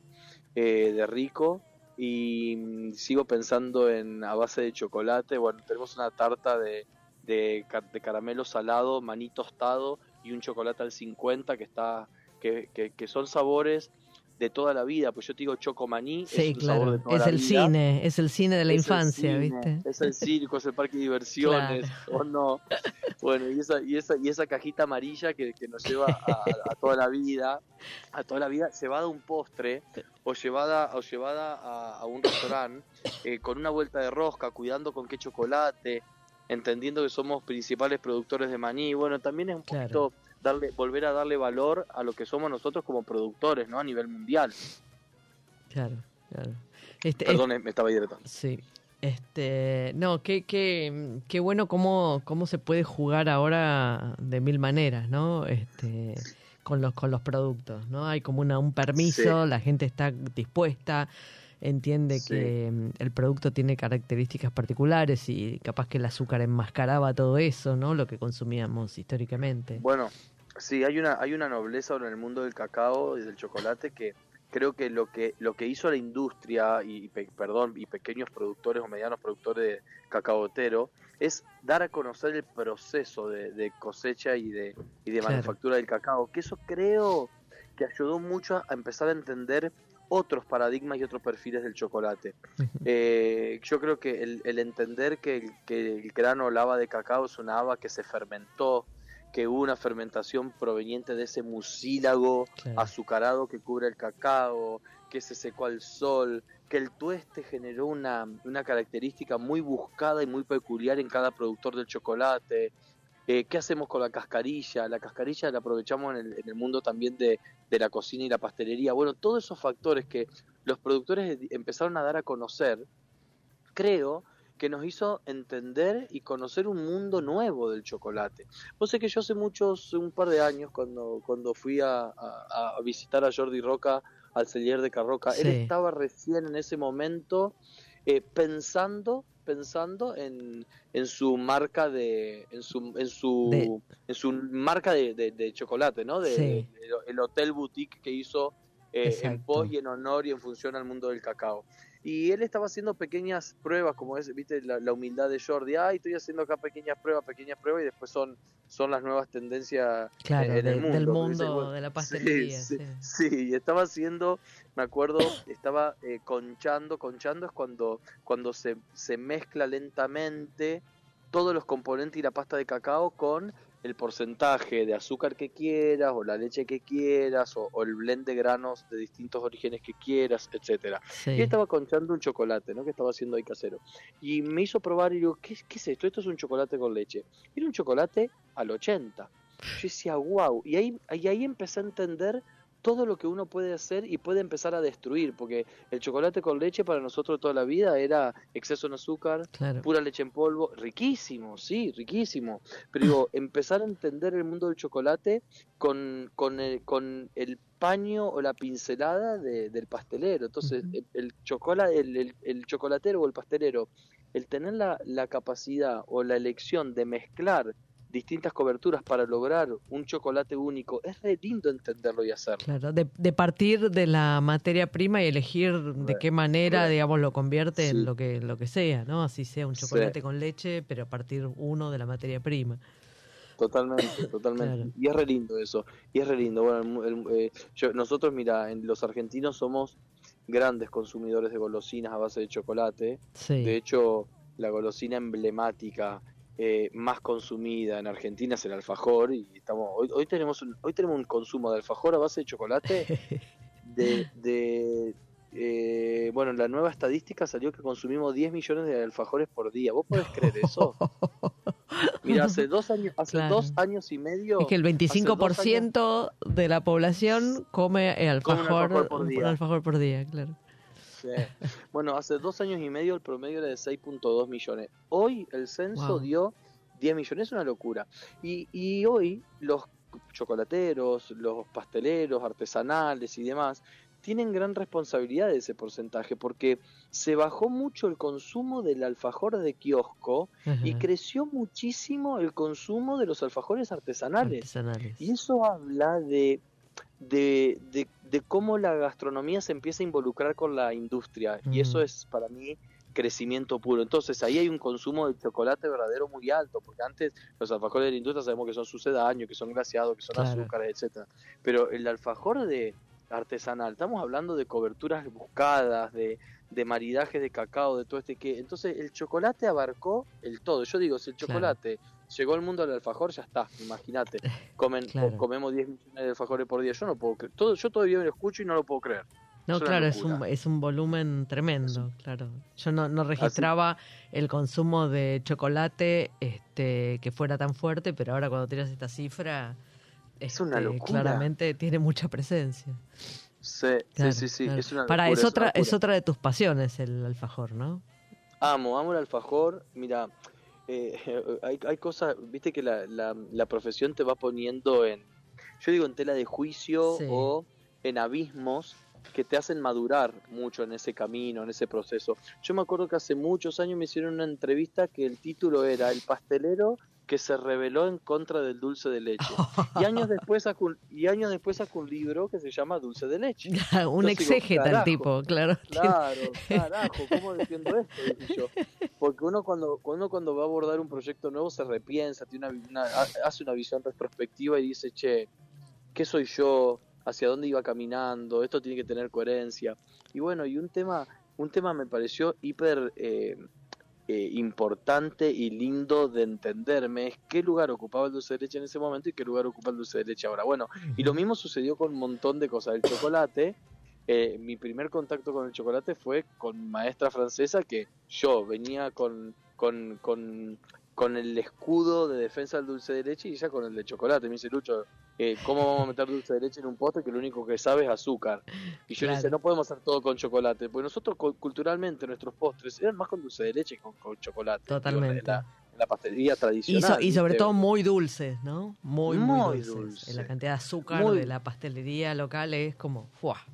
eh, de rico. Y mm, sigo pensando en a base de chocolate. Bueno, tenemos una tarta de, de, de caramelo salado, maní tostado y un chocolate al 50 que está que, que, que son sabores de toda la vida. Pues yo te digo chocomaní, Sí, es un sabor claro. de toda Es la el vida. cine, es el cine de la Es infancia, cine, ¿viste? Es el circo, es el parque de diversiones, o no. Bueno, y esa, y esa, y esa cajita amarilla que, que nos lleva a, a toda la vida, a toda la vida, llevada a un postre o llevada, o llevada a, a un restaurante eh, con una vuelta de rosca, cuidando con qué chocolate, entendiendo que somos principales productores de maní. Bueno, también es un Claro. poquito darle, volver a darle valor a lo que somos nosotros como productores, ¿no? A nivel mundial. Claro, claro. Este, es- Perdón, eh, me estaba diretando. Sí. Este, no, qué, qué, qué bueno cómo, cómo se puede jugar ahora de mil maneras, ¿no? Este, con los, con los productos, ¿no? Hay como una, un permiso, la gente está dispuesta, entiende Sí. que mm, el producto tiene características particulares y capaz que el azúcar enmascaraba todo eso, ¿no? Lo que consumíamos históricamente. Bueno, sí, hay una, hay una nobleza ahora en el mundo del cacao y del chocolate que creo que lo que lo que hizo la industria y, y pe- perdón y pequeños productores o medianos productores de cacaotero es dar a conocer el proceso de, de cosecha y de y de Claro. manufactura del cacao que eso creo que ayudó mucho a empezar a entender otros paradigmas y otros perfiles del chocolate. Eh, yo creo que el, el entender que el, que el grano lava de cacao es una haba que se fermentó, que hubo una fermentación proveniente de ese mucílago Claro. azucarado que cubre el cacao, que se secó al sol, que el tueste generó una, una característica muy buscada y muy peculiar en cada productor del chocolate. Eh, ¿Qué hacemos con la cascarilla? La cascarilla la aprovechamos en el, en el mundo también de, de la cocina y la pastelería. Bueno, todos esos factores que los productores empezaron a dar a conocer, creo que nos hizo entender y conocer un mundo nuevo del chocolate. Vos sé que yo hace muchos, un par de años, cuando, cuando fui a, a- a visitar a Jordi Roca al Cellier de Carroca, él estaba recién en ese momento eh, pensando pensando en, en su marca de en su en su De- en su marca de, de- de chocolate no de, Sí. el hotel boutique que hizo eh, en pos y en honor y en función al mundo del cacao y él estaba haciendo pequeñas pruebas como es viste la, la humildad de Jordi ay estoy haciendo acá pequeñas pruebas pequeñas pruebas y después son son las nuevas tendencias Claro, en el de- del mundo, dice, mundo bueno, de la pastelería. sí, sí. estaba haciendo, me acuerdo, estaba eh, conchando, conchando es cuando, cuando se, se mezcla lentamente todos los componentes y la pasta de cacao con el porcentaje de azúcar que quieras, o la leche que quieras, o, o el blend de granos de distintos orígenes que quieras, etcétera. Sí. Y estaba conchando un chocolate, ¿no? Que estaba haciendo ahí casero. Y me hizo probar y digo, ¿qué, qué es esto? Esto es un chocolate con leche. Era un chocolate al 80. Yo decía, wow. Y ahí, ahí, ahí empecé a entender todo lo que uno puede hacer y puede empezar a destruir, porque el chocolate con leche para nosotros toda la vida era exceso en azúcar, Claro. pura leche en polvo, riquísimo, sí, riquísimo. Pero digo, empezar a entender el mundo del chocolate con, con, el, con el paño o la pincelada de- del pastelero. Entonces, el, el chocola- el, el- el chocolatero o el pastelero, el tener la, la capacidad o la elección de mezclar distintas coberturas para lograr un chocolate único, es re lindo entenderlo y hacerlo. Claro, de, de partir de la materia prima y elegir de qué manera, digamos, lo convierte Sí. en lo que, lo que sea, ¿no? Así sea un Sí. chocolate con leche, pero a partir uno de la materia prima. Totalmente, totalmente. Claro. Y es re lindo eso. Y es re lindo. Bueno, el el- eh, yo- nosotros, mira, en los argentinos somos grandes consumidores de golosinas a base de chocolate. Sí. De hecho, la golosina emblemática eh, más consumida en Argentina es el alfajor y estamos hoy, hoy tenemos un, hoy tenemos un consumo de alfajor a base de chocolate de, de eh, bueno, la nueva estadística salió que consumimos 10 millones de alfajores por día. ¿Vos podés creer eso? Mira, hace dos años, hace Claro. dos años y medio. Es que el hace dos 25% de la población come el Come un alfajor, por un día. alfajor por día, claro. Sí. Bueno, hace dos años y medio el promedio era de 6.2 millones. Hoy el censo Wow. dio 10 millones, es una locura. Y, y hoy los chocolateros, los pasteleros artesanales y demás tienen gran responsabilidad de ese porcentaje porque se bajó mucho el consumo del alfajor de kiosco y creció muchísimo el consumo de los alfajores artesanales. Artesanales. Y eso habla de, de, de, de cómo la gastronomía se empieza a involucrar con la industria. Y eso es para mí crecimiento puro. Entonces ahí hay un consumo de chocolate verdadero muy alto, porque antes los alfajores de la industria sabemos que son sucedáneos, que son glaseados, que son Claro. azúcares, etcétera. Pero el alfajor de artesanal, estamos hablando de coberturas buscadas, de, de maridajes de cacao, de todo este que. Entonces el chocolate abarcó el todo. Yo digo, si el Claro. Llegó al mundo del alfajor, ya está, imagínate. Comen, Claro. comemos 10 millones de alfajores por día. Yo no puedo creer. Todo, yo todavía me lo escucho y no lo puedo creer. No, es claro, es un, es un volumen tremendo, claro. Yo no, no registraba el consumo de chocolate este, que fuera tan fuerte, pero ahora cuando tiras esta cifra, Es una este, locura. claramente tiene mucha presencia. Sí, Claro, sí, sí, claro. Es una Para, locura, es una otra, es otra de tus pasiones el alfajor, ¿no? Amo, amo el alfajor. Mira, eh, hay, hay cosas, viste que la, la, la profesión te va poniendo en, yo digo en tela de juicio Sí. o en abismos que te hacen madurar mucho en ese camino, en ese proceso. Yo me acuerdo que hace muchos años me hicieron una entrevista que el título era El pastelero que se rebeló en contra del dulce de leche. Y años después sacó un, y años después sacó un libro que se llama Dulce de leche. un Yo digo, exégeta el tipo, claro. Claro, carajo, ¿cómo defiendo esto? Dije yo. Porque uno cuando, uno cuando va a abordar un proyecto nuevo se repiensa, tiene una, una- ha- hace una visión retrospectiva y dice, che, ¿qué soy yo? ¿Hacia dónde iba caminando? Esto tiene que tener coherencia. Y bueno, y un tema, un tema me pareció hiper eh, eh, importante y lindo de entenderme es qué lugar ocupaba el dulce de leche en ese momento y qué lugar ocupa el dulce de leche ahora. Bueno, y lo mismo sucedió con un montón de cosas. El chocolate, eh, mi primer contacto con el chocolate fue con maestra francesa que yo venía con, con, con, con el escudo de defensa del dulce de leche y ella con el de chocolate. Me dice, Lucho, eh, ¿cómo vamos a meter dulce de leche en un postre que lo único que sabe es azúcar? Y yo le dije, no podemos hacer todo con chocolate, porque nosotros cu- culturalmente nuestros postres eran más con dulce de leche que con, con chocolate. Totalmente. en la, en la pastelería Y, tradicional. so- y sobre todo muy dulces, ¿no? Muy, muy, Muy dulces. dulce. La cantidad de azúcar Muy- de la pastelería local es como, ¡fua!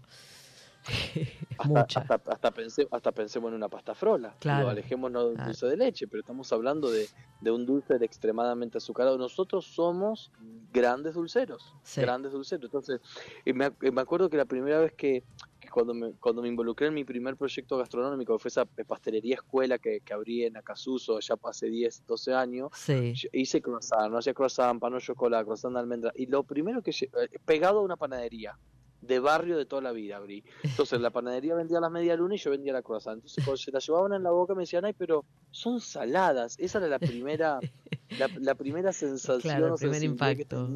hasta, Mucha. hasta, hasta, pensemos en una pasta frola. Claro. Alejémonos del Claro. dulce de leche, pero estamos hablando de, de un dulce de extremadamente azucarado. Nosotros somos grandes dulceros, Sí. grandes dulceros. Entonces, y me, me acuerdo que la primera vez que, que cuando, me, cuando me involucré en mi primer proyecto gastronómico, que fue esa pastelería escuela que, que abrí en Acasuso ya hace 10, 12 años, Sí. hice croissant, no hacía croissant, pan de chocolate, croissant de almendra. Y lo primero que eh, pegado a una panadería de barrio de toda la vida abrí. Entonces la panadería vendía las media luna y yo vendía la croissant. Entonces cuando se la llevaban en la boca me decían, ay, pero son saladas. Esa era la primera, la, la primera sensación. Claro, el primer impacto.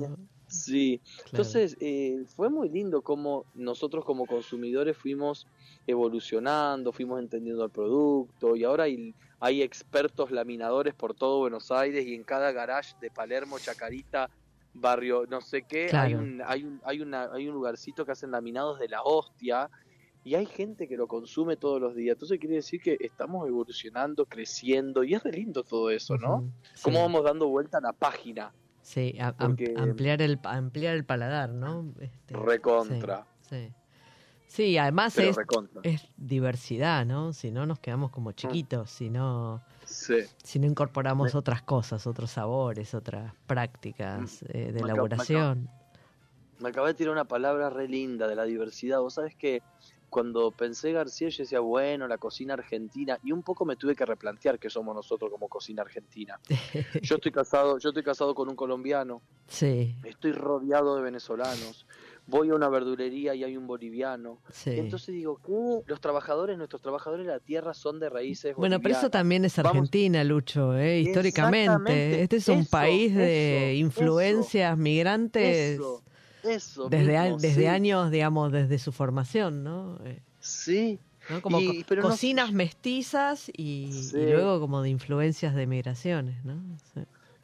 Sí, Claro. entonces eh, fue muy lindo como nosotros como consumidores fuimos evolucionando, fuimos entendiendo el producto y ahora hay, hay expertos laminadores por todo Buenos Aires y en cada garage de Palermo, Chacarita, barrio no sé qué, hay un, hay un, hay una, hay un lugarcito que hacen laminados de la hostia y hay gente que lo consume todos los días. Entonces quiere decir que estamos evolucionando, creciendo y es re lindo todo eso, ¿no? Cómo sí. vamos dando vuelta a la página, Sí, a- am- Porque- ampliar, el, ampliar el paladar, ¿no? Este, recontra, Sí, sí. Sí, además es, diversidad, ¿no? Si no nos quedamos como chiquitos, si no, Sí. si no incorporamos otras cosas, otros sabores, otras prácticas eh, de Mm. Me acabo- me elaboración. Me acabé de tirar una palabra re linda de la diversidad. Vos sabés que cuando pensé García, yo decía, bueno, la cocina argentina, y un poco me tuve que replantear que somos nosotros como cocina argentina. Yo estoy casado, yo estoy casado con un colombiano, sí, estoy rodeado de venezolanos, voy a una verdulería y hay un boliviano. sí. Entonces digo, ¿qué? Los trabajadores, nuestros trabajadores de la tierra son de raíces Bueno, pero eso bolivianas. también es Vamos- Argentina, Lucho, ¿eh? históricamente. Este es un eso, país de eso, influencias migrantes Eso, desde, mismo, desde sí. años, digamos, desde su formación, ¿no? Eh, Sí, ¿no? Como Y- co- pero no- cocinas mestizas y, Sí. y luego como de influencias de migraciones, ¿no?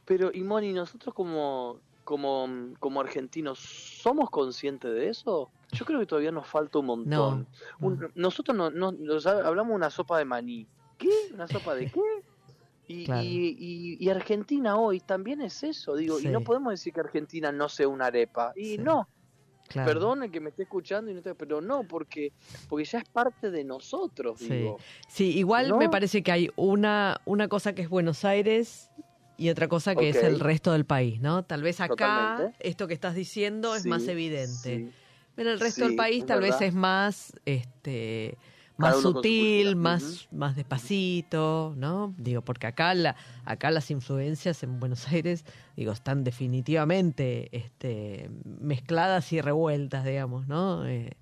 Pero, y Moni, nosotros como, como, como argentinos, ¿somos conscientes de eso? Yo creo que todavía nos falta un montón. No, Un- no. nosotros no, no- nos ha- hablamos de una sopa de maní. ¿Qué? ¿Una sopa de qué? Y, Claro. y, y- y Argentina hoy también es eso, digo, Sí. y no podemos decir que Argentina no sea una arepa. Y Sí. no, Claro. perdón el que me esté escuchando, y no te- pero no, porque, porque ya es parte de nosotros, Sí. digo. Sí, igual ¿No? me parece que hay una, una cosa que es Buenos Aires y otra cosa que es el resto del país, ¿no? Tal vez acá Totalmente. esto que estás diciendo es Sí, más evidente. sí. En el resto Sí, del país tal vez es más, este, más sutil, más, más despacito, ¿no? Digo, porque acá la, acá las influencias en Buenos Aires, digo, están definitivamente, este, mezcladas y revueltas, digamos, ¿no? Eh,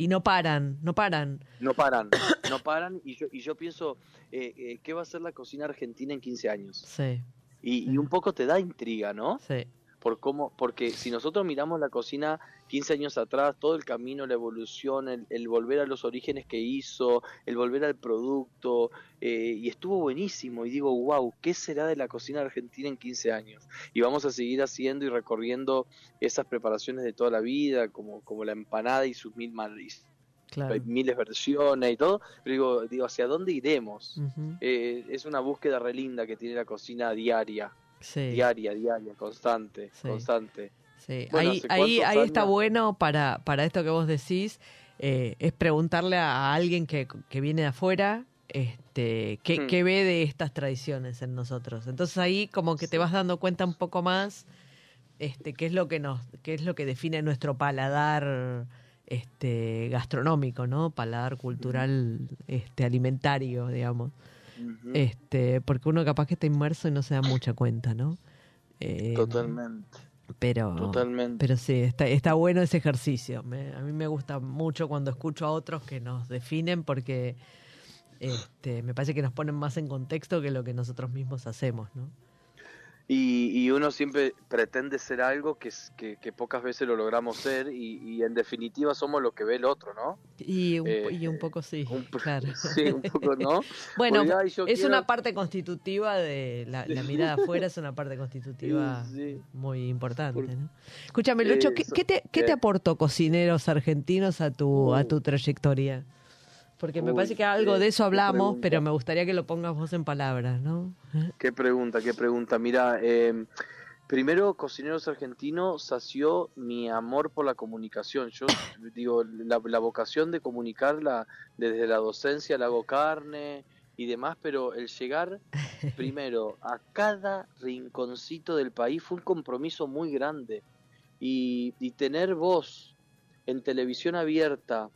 y no paran, no paran. No paran, no paran y yo, y yo pienso, eh, eh, ¿qué va a ser la cocina argentina en 15 años? Sí, Y, y un poco te da intriga, ¿no? sí, Por cómo, porque si nosotros miramos la cocina 15 años atrás, todo el camino, la evolución, el, el volver a los orígenes que hizo, el volver al producto, eh, y estuvo buenísimo. Y digo, wow, ¿qué será de la cocina argentina en 15 años? Y vamos a seguir haciendo y recorriendo esas preparaciones de toda la vida, como, como la empanada y sus mil, claro. hay miles versiones y todo, pero digo, digo ¿hacia dónde iremos? Eh, es una búsqueda re linda que tiene la cocina diaria, Sí. diaria, diaria, constante, Sí. constante. Sí, Bueno, ahí, ¿hace ahí, ahí está bueno para, para esto que vos decís, eh, es preguntarle a alguien que, que viene de afuera este, qué, Hmm. qué ve de estas tradiciones en nosotros. Entonces ahí como que te vas dando cuenta un poco más este, qué es lo que nos, qué es lo que define nuestro paladar este, gastronómico, ¿no? Paladar cultural, este, alimentario, digamos. Este, porque uno capaz que está inmerso y no se da mucha cuenta, ¿no? Eh, Totalmente, Pero, totalmente. pero sí, está, está bueno ese ejercicio. Me- a mí me gusta mucho cuando escucho a otros que nos definen porque este, me parece que nos ponen más en contexto que lo que nosotros mismos hacemos, ¿no? Y, y uno siempre pretende ser algo que, que, que pocas veces lo logramos ser y, y en definitiva somos lo que ve el otro, ¿no? Y un, Eh, y un poco sí, Un claro. Sí, un poco, ¿no? Bueno, es quiero- una parte constitutiva de la, la mirada afuera, es una parte constitutiva Sí, muy importante, Por- ¿no? Escúchame, Lucho, ¿qué, qué te, qué te aportó Cocineros Argentinos a tu, a Uh. tu trayectoria? Porque me Uy, parece que algo qué- de eso hablamos, pero me gustaría que lo pongas vos en palabras, ¿no? Qué pregunta, qué pregunta. Mira, eh, primero, Cocineros Argentinos sació mi amor por la comunicación. Yo digo, la, la vocación de comunicarla desde la docencia, la hago carne y demás, pero el llegar primero a cada rinconcito del país fue un compromiso muy grande. Y, y tener voz en televisión abierta,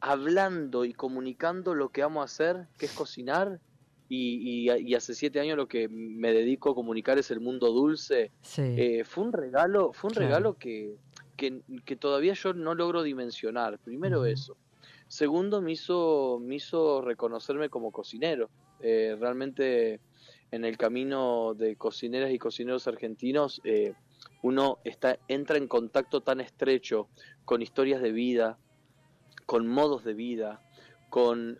hablando y comunicando lo que amo hacer, que es cocinar, y, y- y hace siete años lo que me dedico a comunicar es el mundo dulce, Sí. eh, fue un regalo, fue un Claro. regalo que, que, que todavía yo no logro dimensionar. Primero eso. Segundo, me hizo, me hizo reconocerme como cocinero. Eh, realmente en el camino de cocineras y cocineros argentinos, eh, uno está, entra en contacto tan estrecho con historias de vida, con modos de vida, con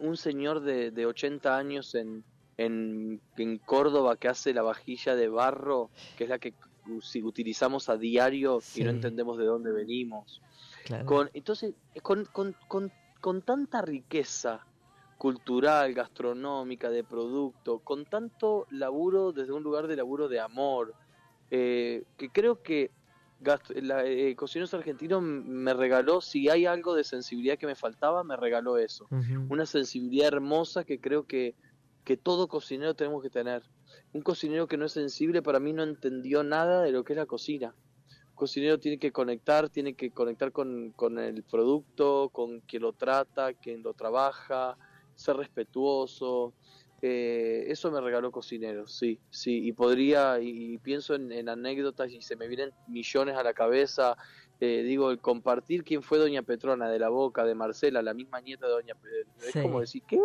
un señor de, de 80 años en, en, en Córdoba que hace la vajilla de barro, que es la que si utilizamos a diario y no entendemos de dónde venimos. Claro. Con, entonces, con, con, con, con tanta riqueza cultural, gastronómica, de producto, con tanto laburo desde un lugar de laburo de amor, eh, que creo que gast- la, eh, Cocineros Argentinos me regaló, si hay algo de sensibilidad que me faltaba, me regaló eso. Una sensibilidad hermosa que creo que, que todo cocinero tenemos que tener. Un cocinero que no es sensible para mí no entendió nada de lo que es la cocina. Un cocinero tiene que conectar, tiene que conectar con, con el producto, con quien lo trata, quien lo trabaja, ser respetuoso. Eh, eso me regaló Cocineros, sí, sí. Y podría, y, y pienso en, en anécdotas y se me vienen millones a la cabeza. Eh, digo, el compartir quién fue Doña Petrona, de la boca, de Marcela, la misma nieta de Doña Petrona. Es como decir, ¿qué?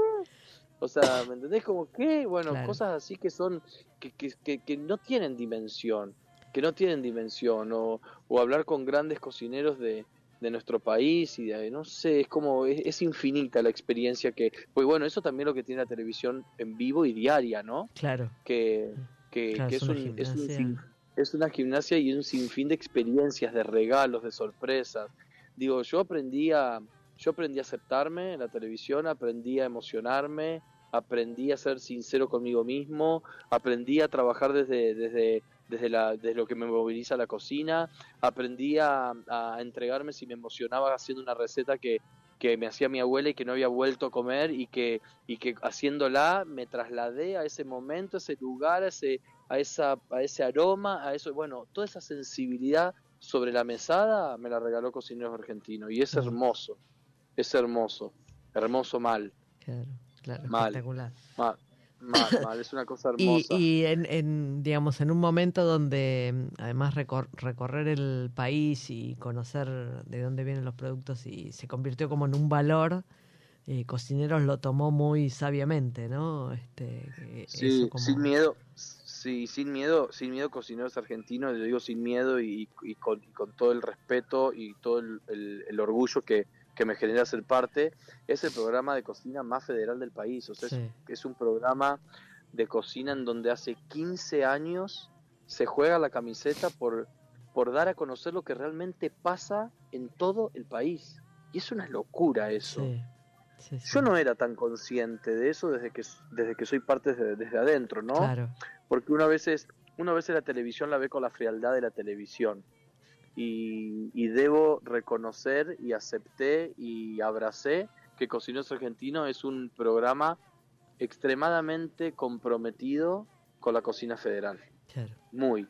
O sea, ¿me entendés? Como, ¿qué? Bueno, Claro. cosas así que son, que, que, que, que no tienen dimensión, que no tienen dimensión. O, o hablar con grandes cocineros de, de nuestro país y de, no sé, es como, es, es infinita la experiencia que, pues bueno, eso también lo que tiene la televisión en vivo y diaria, ¿no? Claro. Que, que, Claro, que es es, una un, es, es una gimnasia y un sinfín de experiencias, de regalos, de sorpresas. Digo, yo aprendí a, yo aprendí a aceptarme en la televisión, aprendí a emocionarme, aprendí a ser sincero conmigo mismo, aprendí a trabajar desde, desde, desde, la, desde lo que me moviliza la cocina, aprendí a, a entregarme si me emocionaba haciendo una receta que, que me hacía mi abuela y que no había vuelto a comer y que, y que haciéndola me trasladé a ese momento, a ese lugar, a ese, a esa, a ese aroma, a eso, bueno, toda esa sensibilidad sobre la mesada me la regaló Cocineros Argentinos y es hermoso, es hermoso, hermoso mal, Claro, claro, Mal. espectacular. mal, mal, mal, es una cosa hermosa. y en, en, digamos, en un momento donde mm, además recor- recorrer el país y conocer de dónde vienen los productos y se convirtió como en un valor, eh, Cocineros lo tomó muy sabiamente, ¿no? Este, Sí, eso como- sin miedo, sí, sin miedo, sin miedo cocineros argentinos, lo digo sin miedo y, y con, y con todo el respeto y todo el, el- el orgullo que, que me genera ser parte, es el programa de cocina más federal del país, o sea, es- Sí. es, un programa de cocina en donde hace 15 años se juega la camiseta por, por dar a conocer lo que realmente pasa en todo el país. Y es una locura eso. Sí, sí, sí. Yo no era tan consciente de eso desde que, desde que soy parte desde, desde adentro, ¿no? Claro, Porque una vez, es, una vez la televisión la ve con la frialdad de la televisión. Y, y debo reconocer y acepté y abracé que Cocineros Argentinos es un programa extremadamente comprometido con la cocina federal. claro. Muy.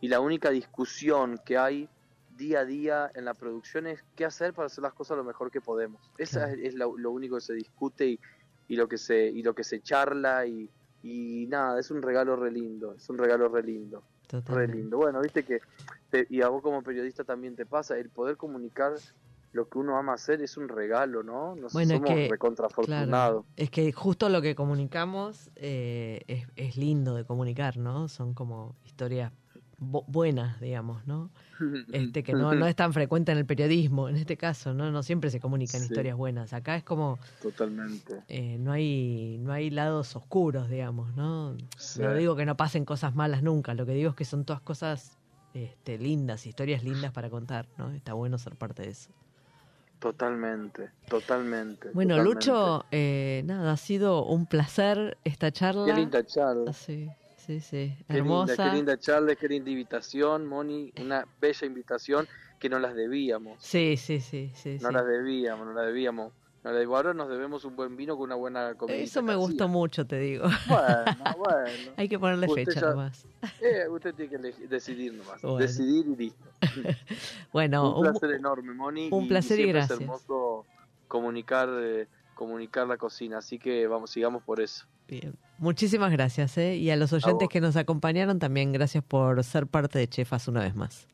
Y la única discusión que hay día a día en la producción es qué hacer para hacer las cosas lo mejor que podemos. Esa Claro. es, es lo, lo único que se discute y, y lo que se y lo que se charla y, y nada, es un regalo re lindo, es un regalo re lindo, re Totalmente. lindo. Bueno, viste que te- y a vos como periodista también te pasa el poder comunicar lo que uno ama hacer es un regalo, ¿no? Nos Bueno, es somos que- recontrafortunados. Es que justo lo que comunicamos eh, es, es lindo de comunicar, ¿no? Son como historias buenas, digamos, ¿no? Este que no, no es tan frecuente en el periodismo, en este caso, ¿no? No siempre se comunican Sí. historias buenas. Acá es como Totalmente. eh, no hay no hay lados oscuros, digamos, ¿no? Sí. No digo que no pasen cosas malas nunca, lo que digo es que son todas cosas este, lindas, historias lindas para contar, ¿no? Está bueno ser parte de eso. Totalmente, totalmente. Bueno, totalmente. Lucho, eh, nada, ha sido un placer esta charla. Qué linda charla. Sí, sí, sí. Qué Hermosa. Linda, qué linda charla, qué linda invitación, Moni. Una bella invitación que no las debíamos. Sí, sí, sí, sí. No sí. las debíamos, no las debíamos. No las debíamos. Ahora nos debemos un buen vino con una buena comida. Eso me gustó mucho, te digo. Bueno, bueno. Hay que ponerle Usted fecha ya- nomás. Eh, usted tiene que decidir nomás. Bueno. Decidir y listo. Bueno, un un- placer enorme, Moni. un y- placer y gracias. Es hermoso comunicar, eh, comunicar la cocina. Así que vamos, sigamos por eso. bien. Muchísimas gracias, ¿eh? Y a los oyentes que nos acompañaron también, gracias por ser parte de Chefas una vez más.